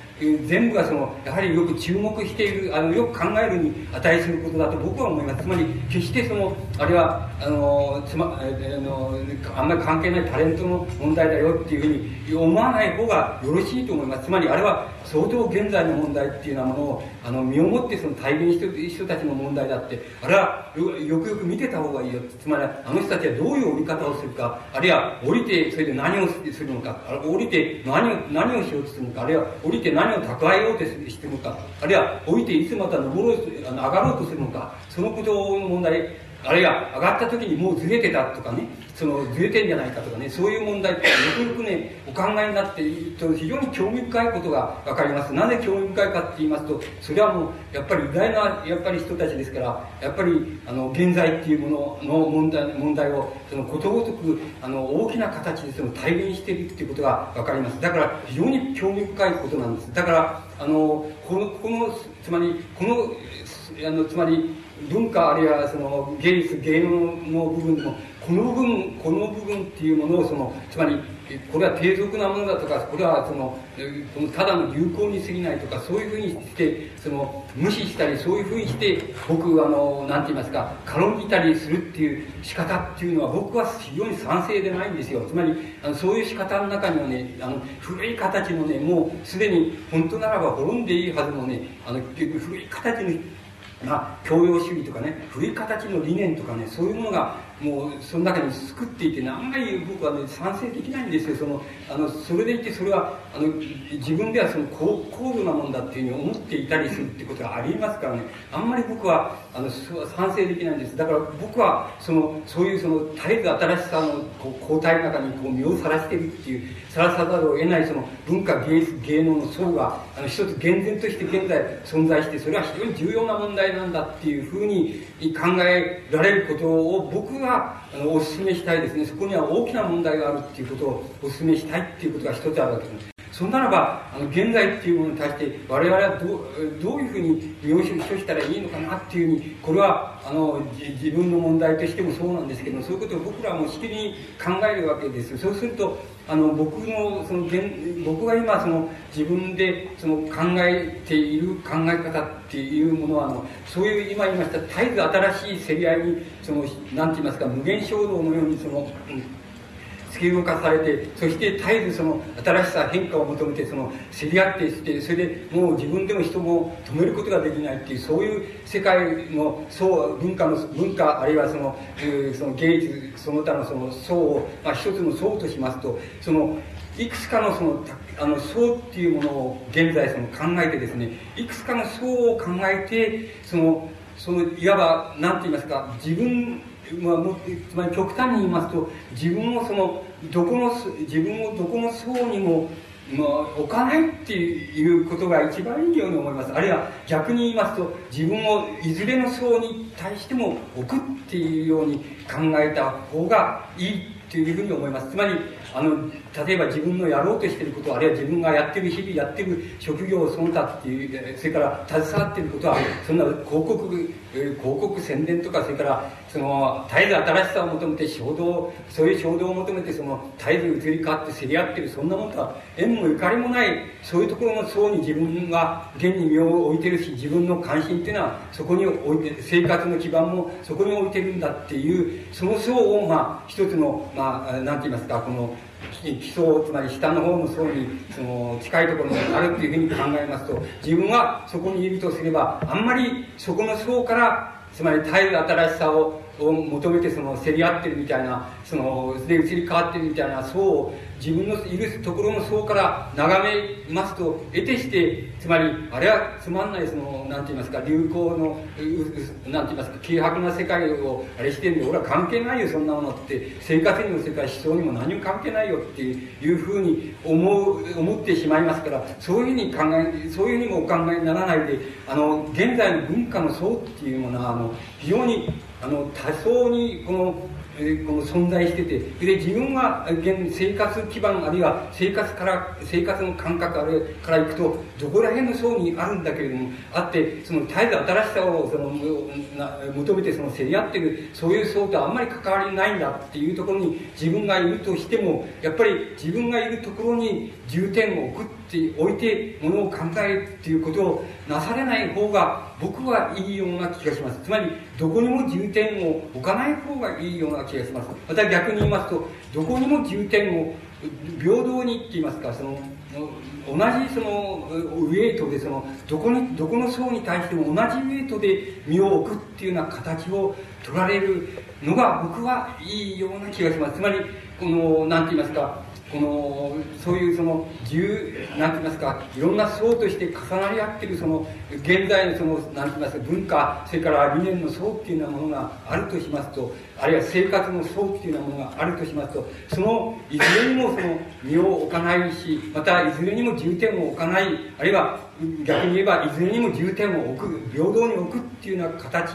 全部がその、やはりよく注目している、あの、よく考えるに値することだと僕は思います。つまり、決してその、あれは、あの、つま、あの、あんまり関係ないタレントの問題だよっていうふうに思わない方がよろしいと思います。つまり、あれは相当現在の問題っていうようなものを、あの、身をもってその体現してる人たちの問題だって、あれはよくよく見てた方がいいよ。つまり、あの人たちはどういう降り方をするか、あるいは降りてそれで何をするのか、降りて何を、何をしようとするのか、あるいは降りて何を蓄えようとしてるのか、あるいは降りていつまた登ろうあの上がろうとするのか、そのことの問題、あるいは上がった時にもうずれてたとかね、そのずれてんじゃないかとかね、そういう問題ってよくよくね、お考えになって非常に興味深いことがわかります。なぜ興味深いかって言いますと、それはもう、やっぱり偉大な、やっぱり人たちですから、やっぱり、あの、現在っていうものの問題、問題を、そのことごとく、あの、大きな形でその体現しているっていうことがわかります。だから、非常に興味深いことなんです。だから、あの、この、この、つまり、この、あの、つまり、文化あるいはその芸術芸能の部分でもこの部分この部分っていうものをそのつまりこれは低俗なものだとかこれはそのただの流行に過ぎないとかそういうふうにしてその無視したりそういうふうにして僕あのなんて言いますか軽んじたりするっていう仕方っていうのは僕は非常に賛成でないんですよ。つまりあのそういう仕方の中にはねあの古い形のねもうすでに本当ならば滅んでいいはずのねあの古い形のまあ、教養主義とかね、古い形の理念とかね、そういうものが、もう、その中に救っていて、あんまり僕はね、賛成できないんですよ。その、あの、それでいて、それは、あの、自分ではその高、高度なもんだっていうふうに思っていたりするってことがありますからね、あんまり僕は、あの、賛成できないんです。だから僕は、その、そういうその、絶えず新しさの、こう、交代の中にこう、身をさらしてるっていう、さらさざるを得ないその、文化、芸、芸能の層が、あの、一つ厳然として現在存在して、それは非常に重要な問題なんだっていうふうに考えられることを僕はあのお勧めしたいですね。そこには大きな問題があるっていうことをお勧めしたいっていうことが一つあるわけです。そんならば、あの、現在っていうものに対して、我々はどう、どういうふうに利用処理したらいいのかなっていうふうに、これは、あの、自分の問題としてもそうなんですけど、そういうことを僕らもしきりに考えるわけです。そうすると、あの、僕の、その、現僕が今、その、自分で、その、考えている考え方っていうものは、あの、そういう、今言いました、絶えず新しい競り合いに、その、なんて言いますか、無限衝動のように、その、突き動かされて、そして絶えずその新しさ、変化を求めて、その競り合ってして、それでもう自分でも人も止めることができないっていう、そういう世界の層、文化の、文化、あるいはその、えー、その芸術、その他のその層を、まあ一つの層としますと、その、いくつかのその、あの、層っていうものを現在その考えてですね、いくつかの層を考えて、その、その、いわば、なんて言いますか、自分まあ、つまり極端に言いますと自分をそのどこの自分をどこの層にも、まあ、置かないっていうことが一番いいように思います。あるいは逆に言いますと自分をいずれの層に対しても置くっていうように考えた方がいいというふうに思います。つまりあの例えば自分のやろうとしていることあるいは自分がやってる日々やってる職業その他っていうそれから携わっていることはそんな広告広告宣伝とかそれからその、絶えず新しさを求めて衝動、そういう衝動を求めて、その、絶えず移り変わって競り合ってる、そんなものとは縁もゆかりもない、そういうところの層に自分が現に身を置いてるし、自分の関心っていうのは、そこに置いて、生活の基盤もそこに置いてるんだっていう、その層を、まあ、一つの、まあ、なんて言いますか、この、基礎つまり下の方の層にその近いところにあるっていうふうに考えますと自分はそこにいるとすればあんまりそこの層からつまり絶える新しさをを求めてその競り合ってるみたいなそので移り変わってるみたいな層を自分のいるところの層から眺めますと得てしてつまりあれはつまんないそのなんて言いますか流行のなんて言いますか軽薄な世界をあれしてるんで俺は関係ないよそんなものって。生活にも世界思想にも何も関係ないよっていうふうに思う思ってしまいますからそういうふうに考えそういうふうにもお考えにならないであの現在の文化の層っていうものはあの非常にあの多層にこのこの存在しててで自分は現生活基盤あるいは生活から生活の感覚あるからいくとどこら辺の層にあるんだけれどもあってその絶えず新しさをその求めてその競り合ってるそういう層とあんまり関わりないんだっていうところに自分がいるとしてもやっぱり自分がいるところに重点を置くって置いてものを考えるっていうことをなされない方が僕はいいような気がします。つまりどこにも重点を置かない方がいいような気がします。また逆に言いますとどこにも重点を平等にって言いますかその同じそのウエイトでそのどこにどこの層に対しても同じウエイトで身を置くっていうような形を取られるのが僕はいいような気がします。つまりこの何て言いますかこのそういうその自由なんて言いますかいろんな層として重なり合ってるその現在のそのなんて言いますか文化それから理念の層っていうようなものがあるとしますとあるいは生活の層っていうようなものがあるとしますとそのいずれにもその身を置かないしまたいずれにも重点を置かないあるいは逆に言えばいずれにも重点を置く平等に置くっていうような形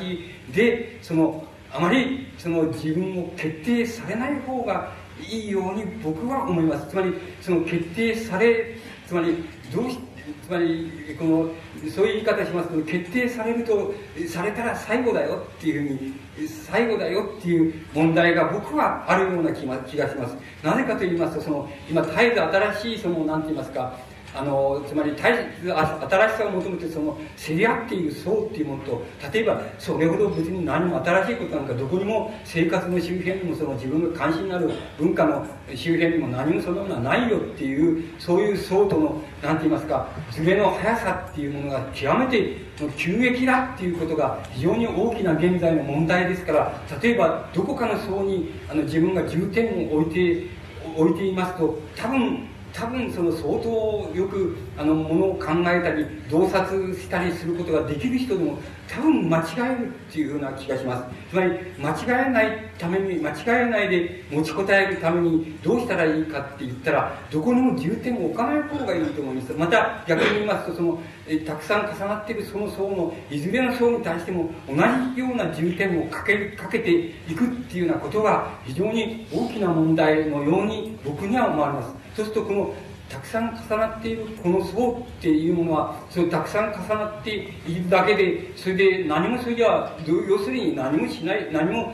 でそのあまりその自分を決定されない方がいいように僕は思います。つまりその決定されつまりどうしつまりこのそういう言い方しますと決定されるとされたら最後だよっていうふうに最後だよっていう問題が僕はあるような気がします。なぜかと言いますとその今絶えず新しいその何て言いますかあのつまり新しさを求めてその競り合っている層っていうものと例えばそれほど別に何も新しいことなんかどこにも生活の周辺にもその自分が関心のある文化の周辺にも何もそんなものはないよっていうそういう層との何て言いますかズレの速さっていうものが極めて急激だっていうことが非常に大きな現在の問題ですから例えばどこかの層にあの自分が重点を置いて置いていますと多分多分その相当よくあのものを考えたり洞察したりすることができる人でも多分間違えるっていうふうな気がします。つまり間違えないために間違えないで持ちこたえるためにどうしたらいいかって言ったらどこにも重点を置かない方がいいと思います。また逆に言いますとそのえたくさん重なっているその層のいずれの層に対しても同じような重点をかけるかけていくっていうようなことが非常に大きな問題のように僕には思われます。そうするとこのたくさん重なっているこの層っていうものはそのたくさん重なっているだけでそれで何もそれじゃ要するに何もしない何も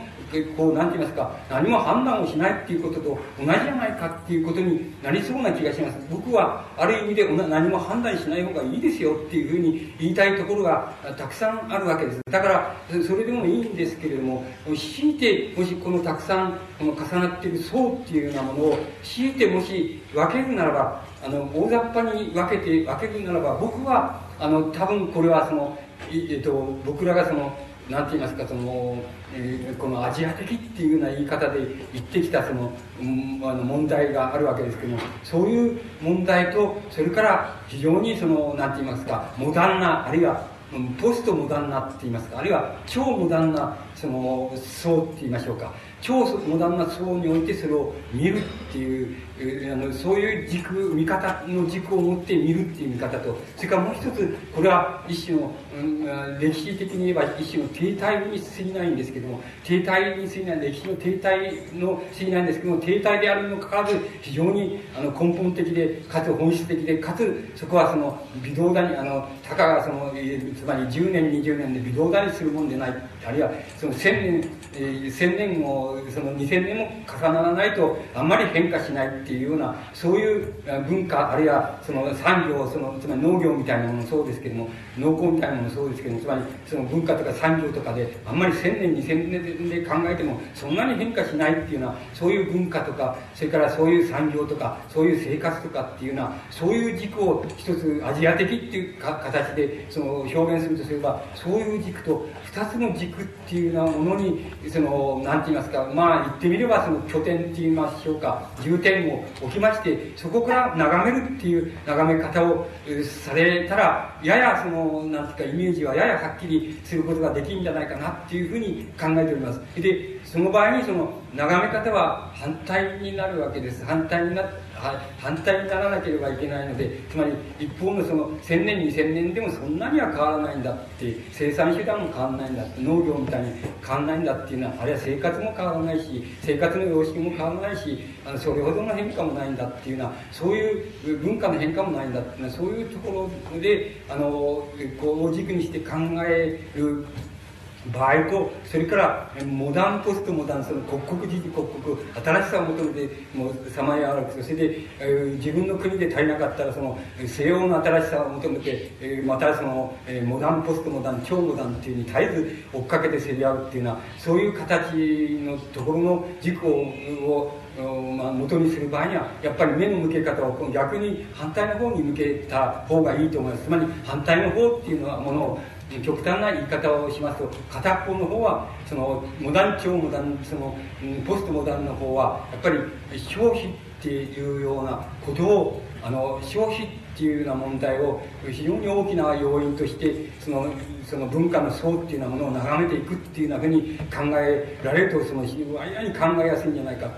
こう何て言いますか何も判断をしないっていうことと同じじゃないかっていうことになりそうな気がします。僕はある意味で何も判断しない方がいいですよっていうふうに言いたいところがたくさんあるわけです。だからそれでもいいんですけれども強いてもしこのたくさんこの重なっている層っていうようなものを強いてもし分けるならばあの大雑把に分けて分けるならば僕はあの多分これはその、えっと、僕らがその何て言いますかその、えー、このアジア的っていうような言い方で言ってきたその,、うん、あの問題があるわけですけどもそういう問題とそれから非常にその何て言いますかモダンなあるいはポストモダンなって言いますかあるいは超モダンなその層って言いましょうか。超モダンな層においてそれを見るっていうあのそういう軸見方の軸を持って見るっていう見方とそれからもう一つこれは一種の、うん、歴史的に言えば一種の停滞に過ぎないんですけども停滞に過ぎない歴史の停滞の過ぎないんですけども停滞であるにもかかわらず非常にあの根本的でかつ本質的でかつそこはその微動だにあのたかがそのつまり10年20年で微動だにするもんでないあるいはそのの千年、えー、千年も、その二千年も重ならないと、あんまり変化しないっていうていうような、そういう文化、あるいはその産業、その、つまり農業みたいなものもそうですけども、農耕みたいなものもそうですけども、つまりその文化とか産業とかで、あんまり千年、二千年で考えても、そんなに変化しないっていうような、そういう文化とか、それからそういう産業とか、そういう生活とかっていうような、そういう軸を一つアジア的っていうか形でその表現するとすれば、そういう軸と二つの軸っていうようなものに、その、なんて言いますか、まあ言ってみればその拠点って言いましょうか、重点を置きまして、そこから眺めるっていう眺め方をされたら、ややその、なんていうかイメージはややはっきりすることができるんじゃないかなっていうふうに考えております。で、その場合にその、眺め方は反対になるわけです。反対にな反対にならなければいけないので、つまり一方のその千年二千年でもそんなには変わらないんだって、生産手段も変わらないんだって、農業みたいに変わらないんだっていうのは、あるいは生活も変わらないし、生活の様式も変わらないし、あのそれほどの変化もないんだっていうのは、そういう文化の変化もないんだっていうのは、そういうところで、あの、こう軸にして考える場合と、それからモダンポストモダン、その刻々時刻々、新しさを求めて、もうさまやわらくそれで、えー、自分の国で足りなかったら、その西洋の新しさを求めて、えー、またその、えー、モダンポストモダン、超モダンっていうふうに絶えず追っかけて競り合うっていうような、そういう形のところの軸を、まあ、元にする場合にはやっぱり目の向け方を逆に反対の方に向けた方がいいと思います。つまり反対の方っていうのはものを極端な言い方をしますと片方の方はそのモダン超モダンそのポストモダンの方はやっぱり消費っていうようなことをあの消費っていうような問題を非常に大きな要因としてそのその文化の層っていうようなものを眺めていくっていうなふうに考えられるとその割に考えやすいんじゃないか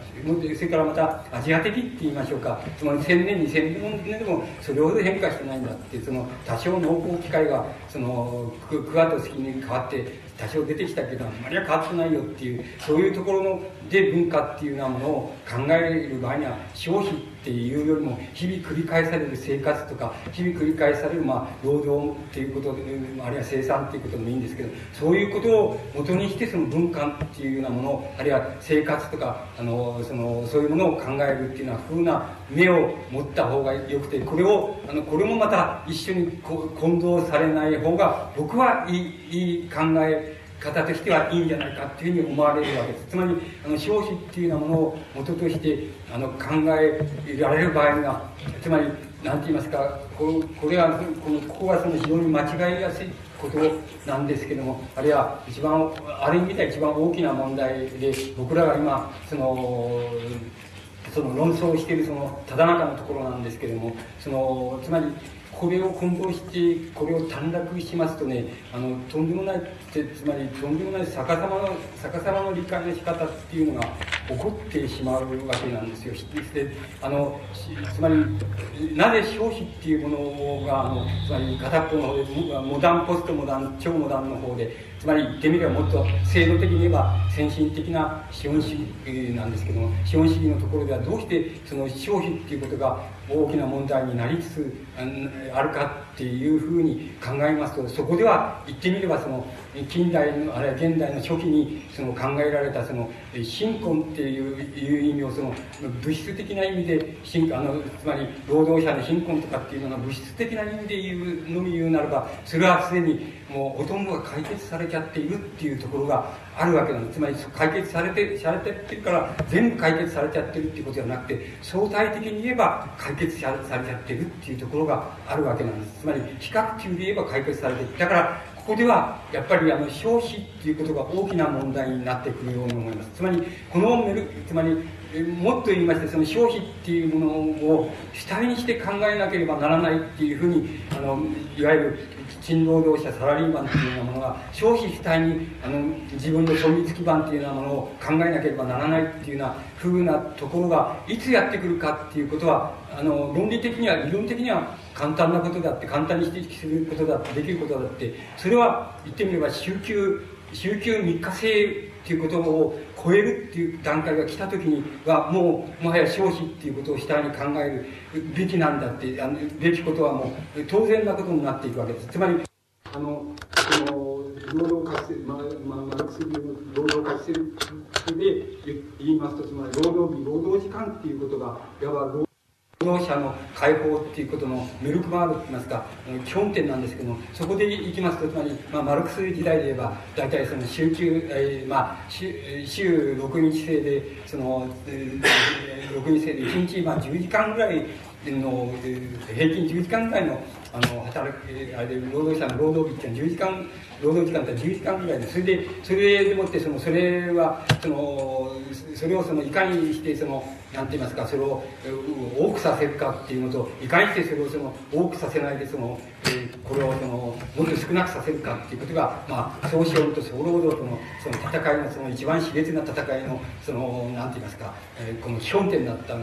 それからまたアジア的って言いましょうか。つまり1000年2000年でもそれほど変化してないんだってその多少濃厚機会がそのクワと月に変わって多少出てきたけどあんまりは変わってないよっていうそういうところので文化っていうようなものを考える場合には消費っていうよりも日々繰り返される生活とか日々繰り返されるまあ労働っていうことあるいは生産っていうこともいいんですけどそういうことを元にしてその文化っていうようなものあるいは生活とかあのそのそういうものを考えるっていうようなふうな目を持った方がよくてこれをあのこれもまた一緒に混同されない方が僕はいいいい考え方としてはいいんじゃないかっていうふうに思われるわけです。つまり、あの、消費っていうようなものを元として、あの、考えられる場合には、つまり、なんて言いますか、ここれは、この、ここがその非常に間違いやすいことなんですけども、あるいは一番、ある意味では一番大きな問題で、僕らが今、その、その論争をしているそのただ中のところなんですけれども、その、つまり、これを混同してこれを短絡しますとねあのとんでもないってつまりとんでもない逆さまの逆さまの理解の仕方っていうのが起こってしまうわけなんですよ。であのつまりなぜ消費っていうものがあのつまり片っぽの方でモダンポストモダン超モダンの方でつまり言ってみればもっと制度的に言えば先進的な資本主義なんですけども資本主義のところではどうしてその消費っていうことが大きな問題になりつつあるかっていうふうに考えますとそこでは言ってみればその近代のあるいは現代の初期にその考えられたその貧困っていう意味をその物質的な意味であのつまり労働者の貧困とかっていうのが物質的な意味で言うのみ言うならばそれはすでにもうほとんどが解決されちゃっているっていうところがあるわけなんです。つまり解決されてされてってるから全部解決されちゃってるっていうことじゃなくて相対的に言えば解決されちゃってるっていうところがあるわけなんです。つまり比較級で言えば解決されてるだからここではやっぱりあの消費っていうことが大きな問題になってくるように思います。つまりこのメルつまりもっと言いましてその消費っていうものを主体にして考えなければならないっていうふうにあのいわゆる勤労働者サラリーマンっていうようなものが消費主体にあの自分の存立基盤っていうようなものを考えなければならないっていうようなふうなところがいつやってくるかっていうことはあの論理的には理論的には簡単なことだって簡単に指摘することだってできることだってそれは言ってみれば週休週休3日制っていうことを超えるっていう段階が来た時にはもうもはや消費っていうことを主体に考えるべきなんだってあのべきことはもう当然なことになっていくわけです。つまりあの、その、労働活性、まあ、まあ、マルクス流の労働活性で言いますと、つまり労働日、労働時間っていうことが、いわば労労働者の解放っていうことのメルクマールといいますか、基本点なんですけども、そこでいきますと、つまり、まあ、マルクス時代で言えば、大体その週休、えー、まあ、週週6日制で、その、えー、6日制で1日、まあ、10時間ぐらいの、平均10時間ぐらいの、あの、働き、あれ、労働者の労働日っていうのは10時間、労働時間って10時間ぐらいで、それで、それでもって、その、それは、その、それをその、いかにして、その、なんて言いますか、それを多くさせるかっていうのと、いかにしてそれをその多くさせないで、その、えー、これをその、もっと少なくさせるかっていうことが、まあ、総資本と総労働との、その戦いの、その一番熾烈な戦いの、その、なんて言いますか、えー、この基本点になったわ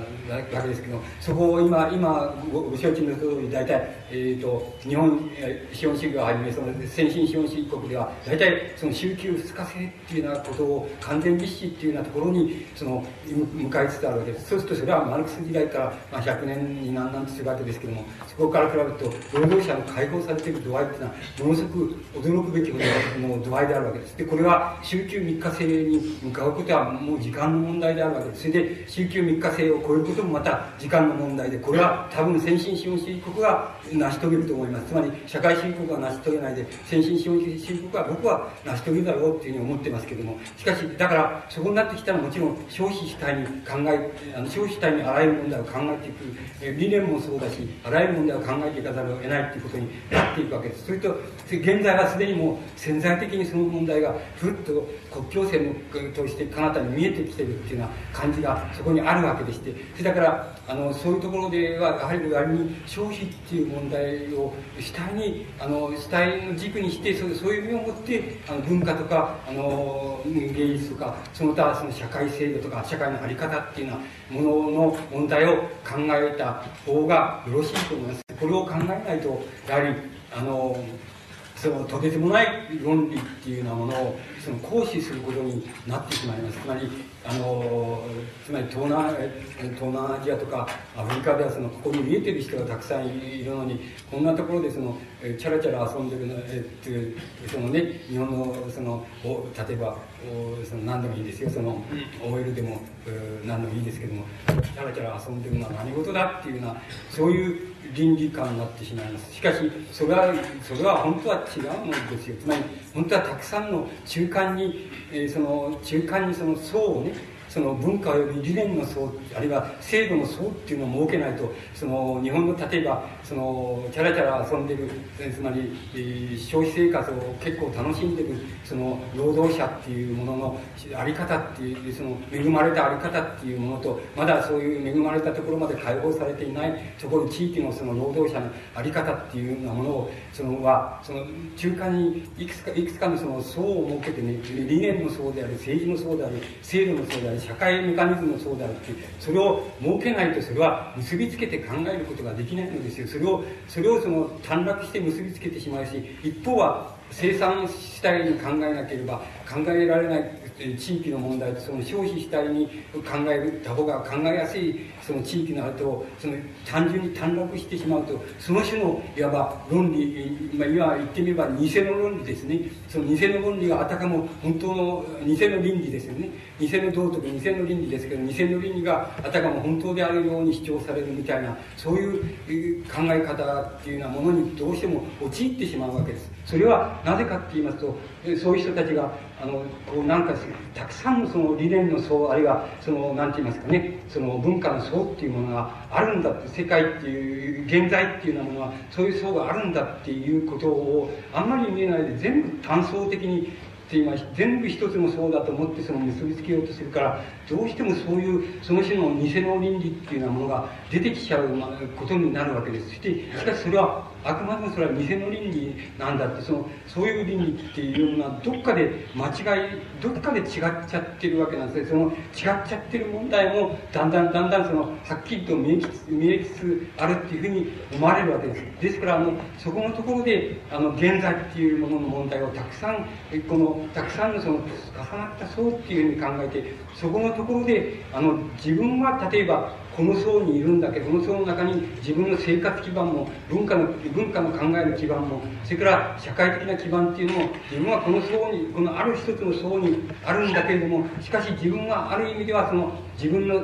けですけど、そこを今、今、ご承知の通り、大体、えっ、と、日本、え、資本主義をはじめ、その先進資本主義国では、大体、その週休二日制っていうようなことを完全実施っていうようなところに、その、向かいつつあるわけです。そうするとそれはマルクス時代から、まあ、100年になんなんとするわけですけどもそこから比べると労働者の解放されている度合いっていうのはものすごく驚くべきほどの度合いであるわけですでこれは週休3日制に向かうことはもう時間の問題であるわけですそれで週休3日制を超えることもまた時間の問題でこれは多分先進資本主義国が成し遂げると思います。つまり社会主義国は成し遂げないで先進資本主義国は僕は成し遂げるだろうっていうふうに思ってますけども。しかしだからそこになってきたらもちろん消費主体に考えあの消費主体にあらゆる問題を考えていく、え理念もそうだし、あらゆる問題を考えていかざるを得ないということになっていくわけです。それと、現在はすでにもう潜在的にその問題がふっと国境線として彼方に見えてきてるっていうような感じがそこにあるわけでして、だから、あの、そういうところでは、やはり割に消費っていう問題を主体に、あの、主体の軸にして、そうそういう意味を持って、あの文化とか、あの、芸術とか、その他その社会制度とか、社会のあり方っていうようなものの問題を考えた方がよろしいと思います。これを考えないと、やはり、あの、そのとてつもない論理っていうようなものをその行使することになってしまいます。つまり、あの、つまり東南、東南アジアとかアフリカではその、ここに見えてる人がたくさんいるのに、こんなところでその、チャラチャラ遊んでるの、えっていう、そのね、日本のその、例えば、その何でもいいですよ、その、OL でも何でもいいですけども、チャラチャラ遊んでるのは何事だっていうような、そういう倫理観になってしまいます。しかし、それは、それは本当は違うものですよ。つまり、本当はたくさんの中間に、えー、その、中間にその層をね、その文化及び理念の層、あるいは制度の層っていうのを設けないと、その日本の例えば、そのチャラチャラ遊んでる、つまり、えー、消費生活を結構楽しんでる、その労働者っていうもののあり方っていう、その恵まれたあり方っていうものと、まだそういう恵まれたところまで解放されていないところ、地域のその労働者のあり方っていうようなものを、そのは、その中間にいくつか、いくつかのその層を設けてね、理念もそうである、政治もそうである、制度もそうである、社会メカニズムもそうであるっていう、それを設けないとそれは結びつけて考えることができないのですよ。それを、それをその短絡して結びつけてしまうし、一方は生産主体に考えなければ考えられない地域の問題とその消費主体に考えるた方が考えやすいその地域のあるとその単純に短絡してしまうとその種のいわば論理、まあ、今言ってみれば偽の論理ですね。その偽の論理があたかも本当の偽の倫理ですよね。偽の道徳偽の倫理ですけど偽の倫理があたかも本当であるように主張されるみたいなそういう考え方っていうようなものにどうしても陥ってしまうわけです。それはなぜかって言いますとそういう人たちがあのこうなんかたくさんのその理念の層あるいはそのなんて言いますかねその文化の層っていうものがあるんだって世界っていう現在っていうようなものはそういう層があるんだっていうことをあんまり見えないで全部単層的にって言いまし全部一つの層だと思ってその結びつけようとするからどうしてもそういうその種の偽の倫理っていうようなものが出てきちゃうことになるわけですそしてしかしそれはあくまでもそれは偽の倫理なんだってそのそういう倫理っていうのはどっかで間違いどっかで違っちゃってるわけなんですね。その違っちゃってる問題もだんだんだんだんそのはっきりと見え見えつつあるっていうふうに思われるわけです。ですからあのそこのところであの現在っていうものの問題をたくさんこのたくさんのその重なった層っていうふうに考えてそこのところであの自分は例えばこの層にいるんだけどこの層の中に自分の生活基盤も文化の文化の考えの基盤もそれから社会的な基盤っていうのも自分はこの層にこのある一つの層にあるんだけれどもしかし自分はある意味ではその自分の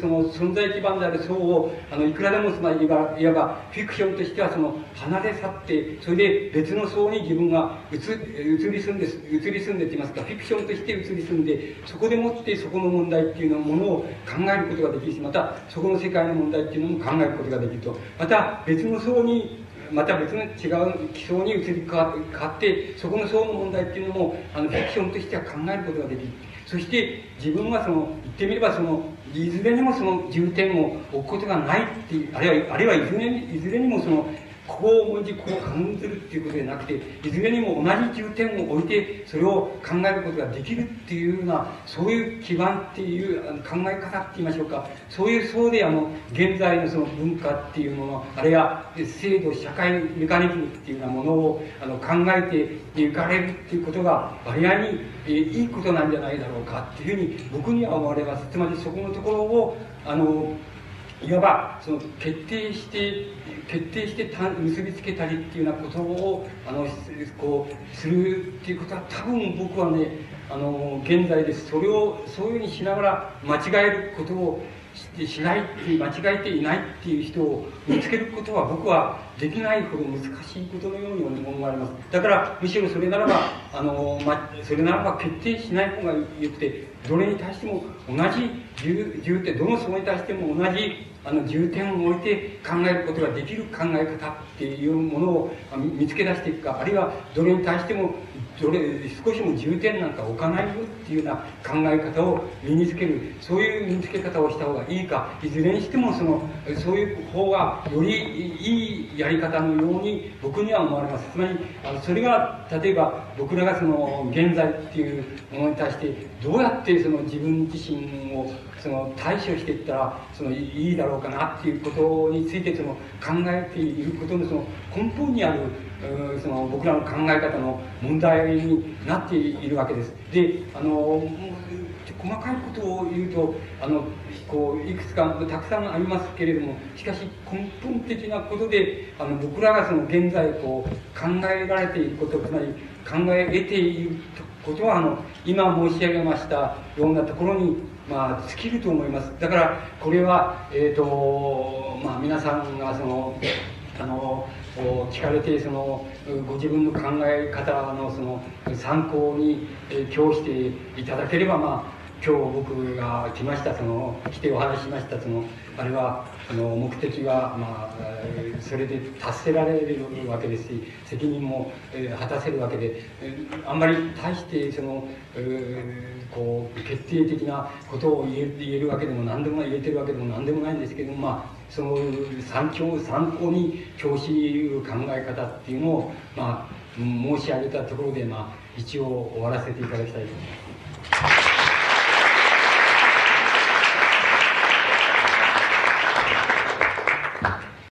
その存在基盤である層をあのいくらでもつまりいわばフィクションとしてはその離れ去ってそれで別の層に自分が移移り住んで移り住んでって言いますかフィクションとして移り住んでそこでもってそこの問題っていうのものを考えることができるしまたそこの世界の問題っていうのも考えることができると。また別の層にまた別の違う基礎に移り変わってそこの層の問題っていうのもあのフィクションとしては考えることができる。そして自分はその言ってみればそのいずれにもその重点を置くことがないっていうあるいはあるいはいずれにいずれにもそのここを重んじここを感じるっていうことでなくていずれにも同じ重点を置いてそれを考えることができるっていうようなそういう基盤っていう考え方って言いましょうか。そういう層であの現在のその文化っていうものあるいは制度社会メカニズムっていうようなものをあの考えていかれるっていうことが割合に、えいいことなんじゃないだろうかっていうふうに僕には思われます。つまりそこのところをあのいわばその決定して決定して結びつけたりっていうようなことをあのこうするっていうことは多分僕はねあの現在ですそれをそういうふうにしながら間違えることをししない間違えていないっていう人を見つけることは僕はできないほど難しいことのように思われます。だからむしろそれならばあの、ま、それならば決定しない方がよくてどれに対しても同じ重点どの層に対しても同じあの重点を置いて考えることができる考え方っていうものを見つけ出していくかあるいはどれに対してもどれ少しも重点なんか置かないよっいうような考え方を身につけるそういう身につけ方をした方がいいかいずれにしてもそのそういう方がよりいいやり方のように僕には思われます。つまりあのそれが例えば僕らがその現在っていうものに対してどうやってその自分自身をその対処していったらそのいいだろうかなっていうことについてその考えていることのその根本にあるその僕らの考え方の問題になっているわけです。であの細かいことを言うとあのこういくつかたくさんありますけれどもしかし根本的なことであの僕らがその現在こう考えられていることつまり考え得ていることはあの今申し上げましたようなところにまあ尽きると思います。だからこれはえっ、ー、とまあ皆さんがそのあの聞かれてそのご自分の考え方のその参考に今日していただければまあ今日僕が来ましたその来てお話しましたそのあれはあの目的はまあそれで達せられるわけですし責任も、え、果たせるわけで、あんまり大してその、えー、こう決定的なことを言え言えるわけでも何でもない言えてるわけでも何でもないんですけどもまあその参考参考に教師考え方っていうのをまあ申し上げたところでまあ一応終わらせていただきたいと思います。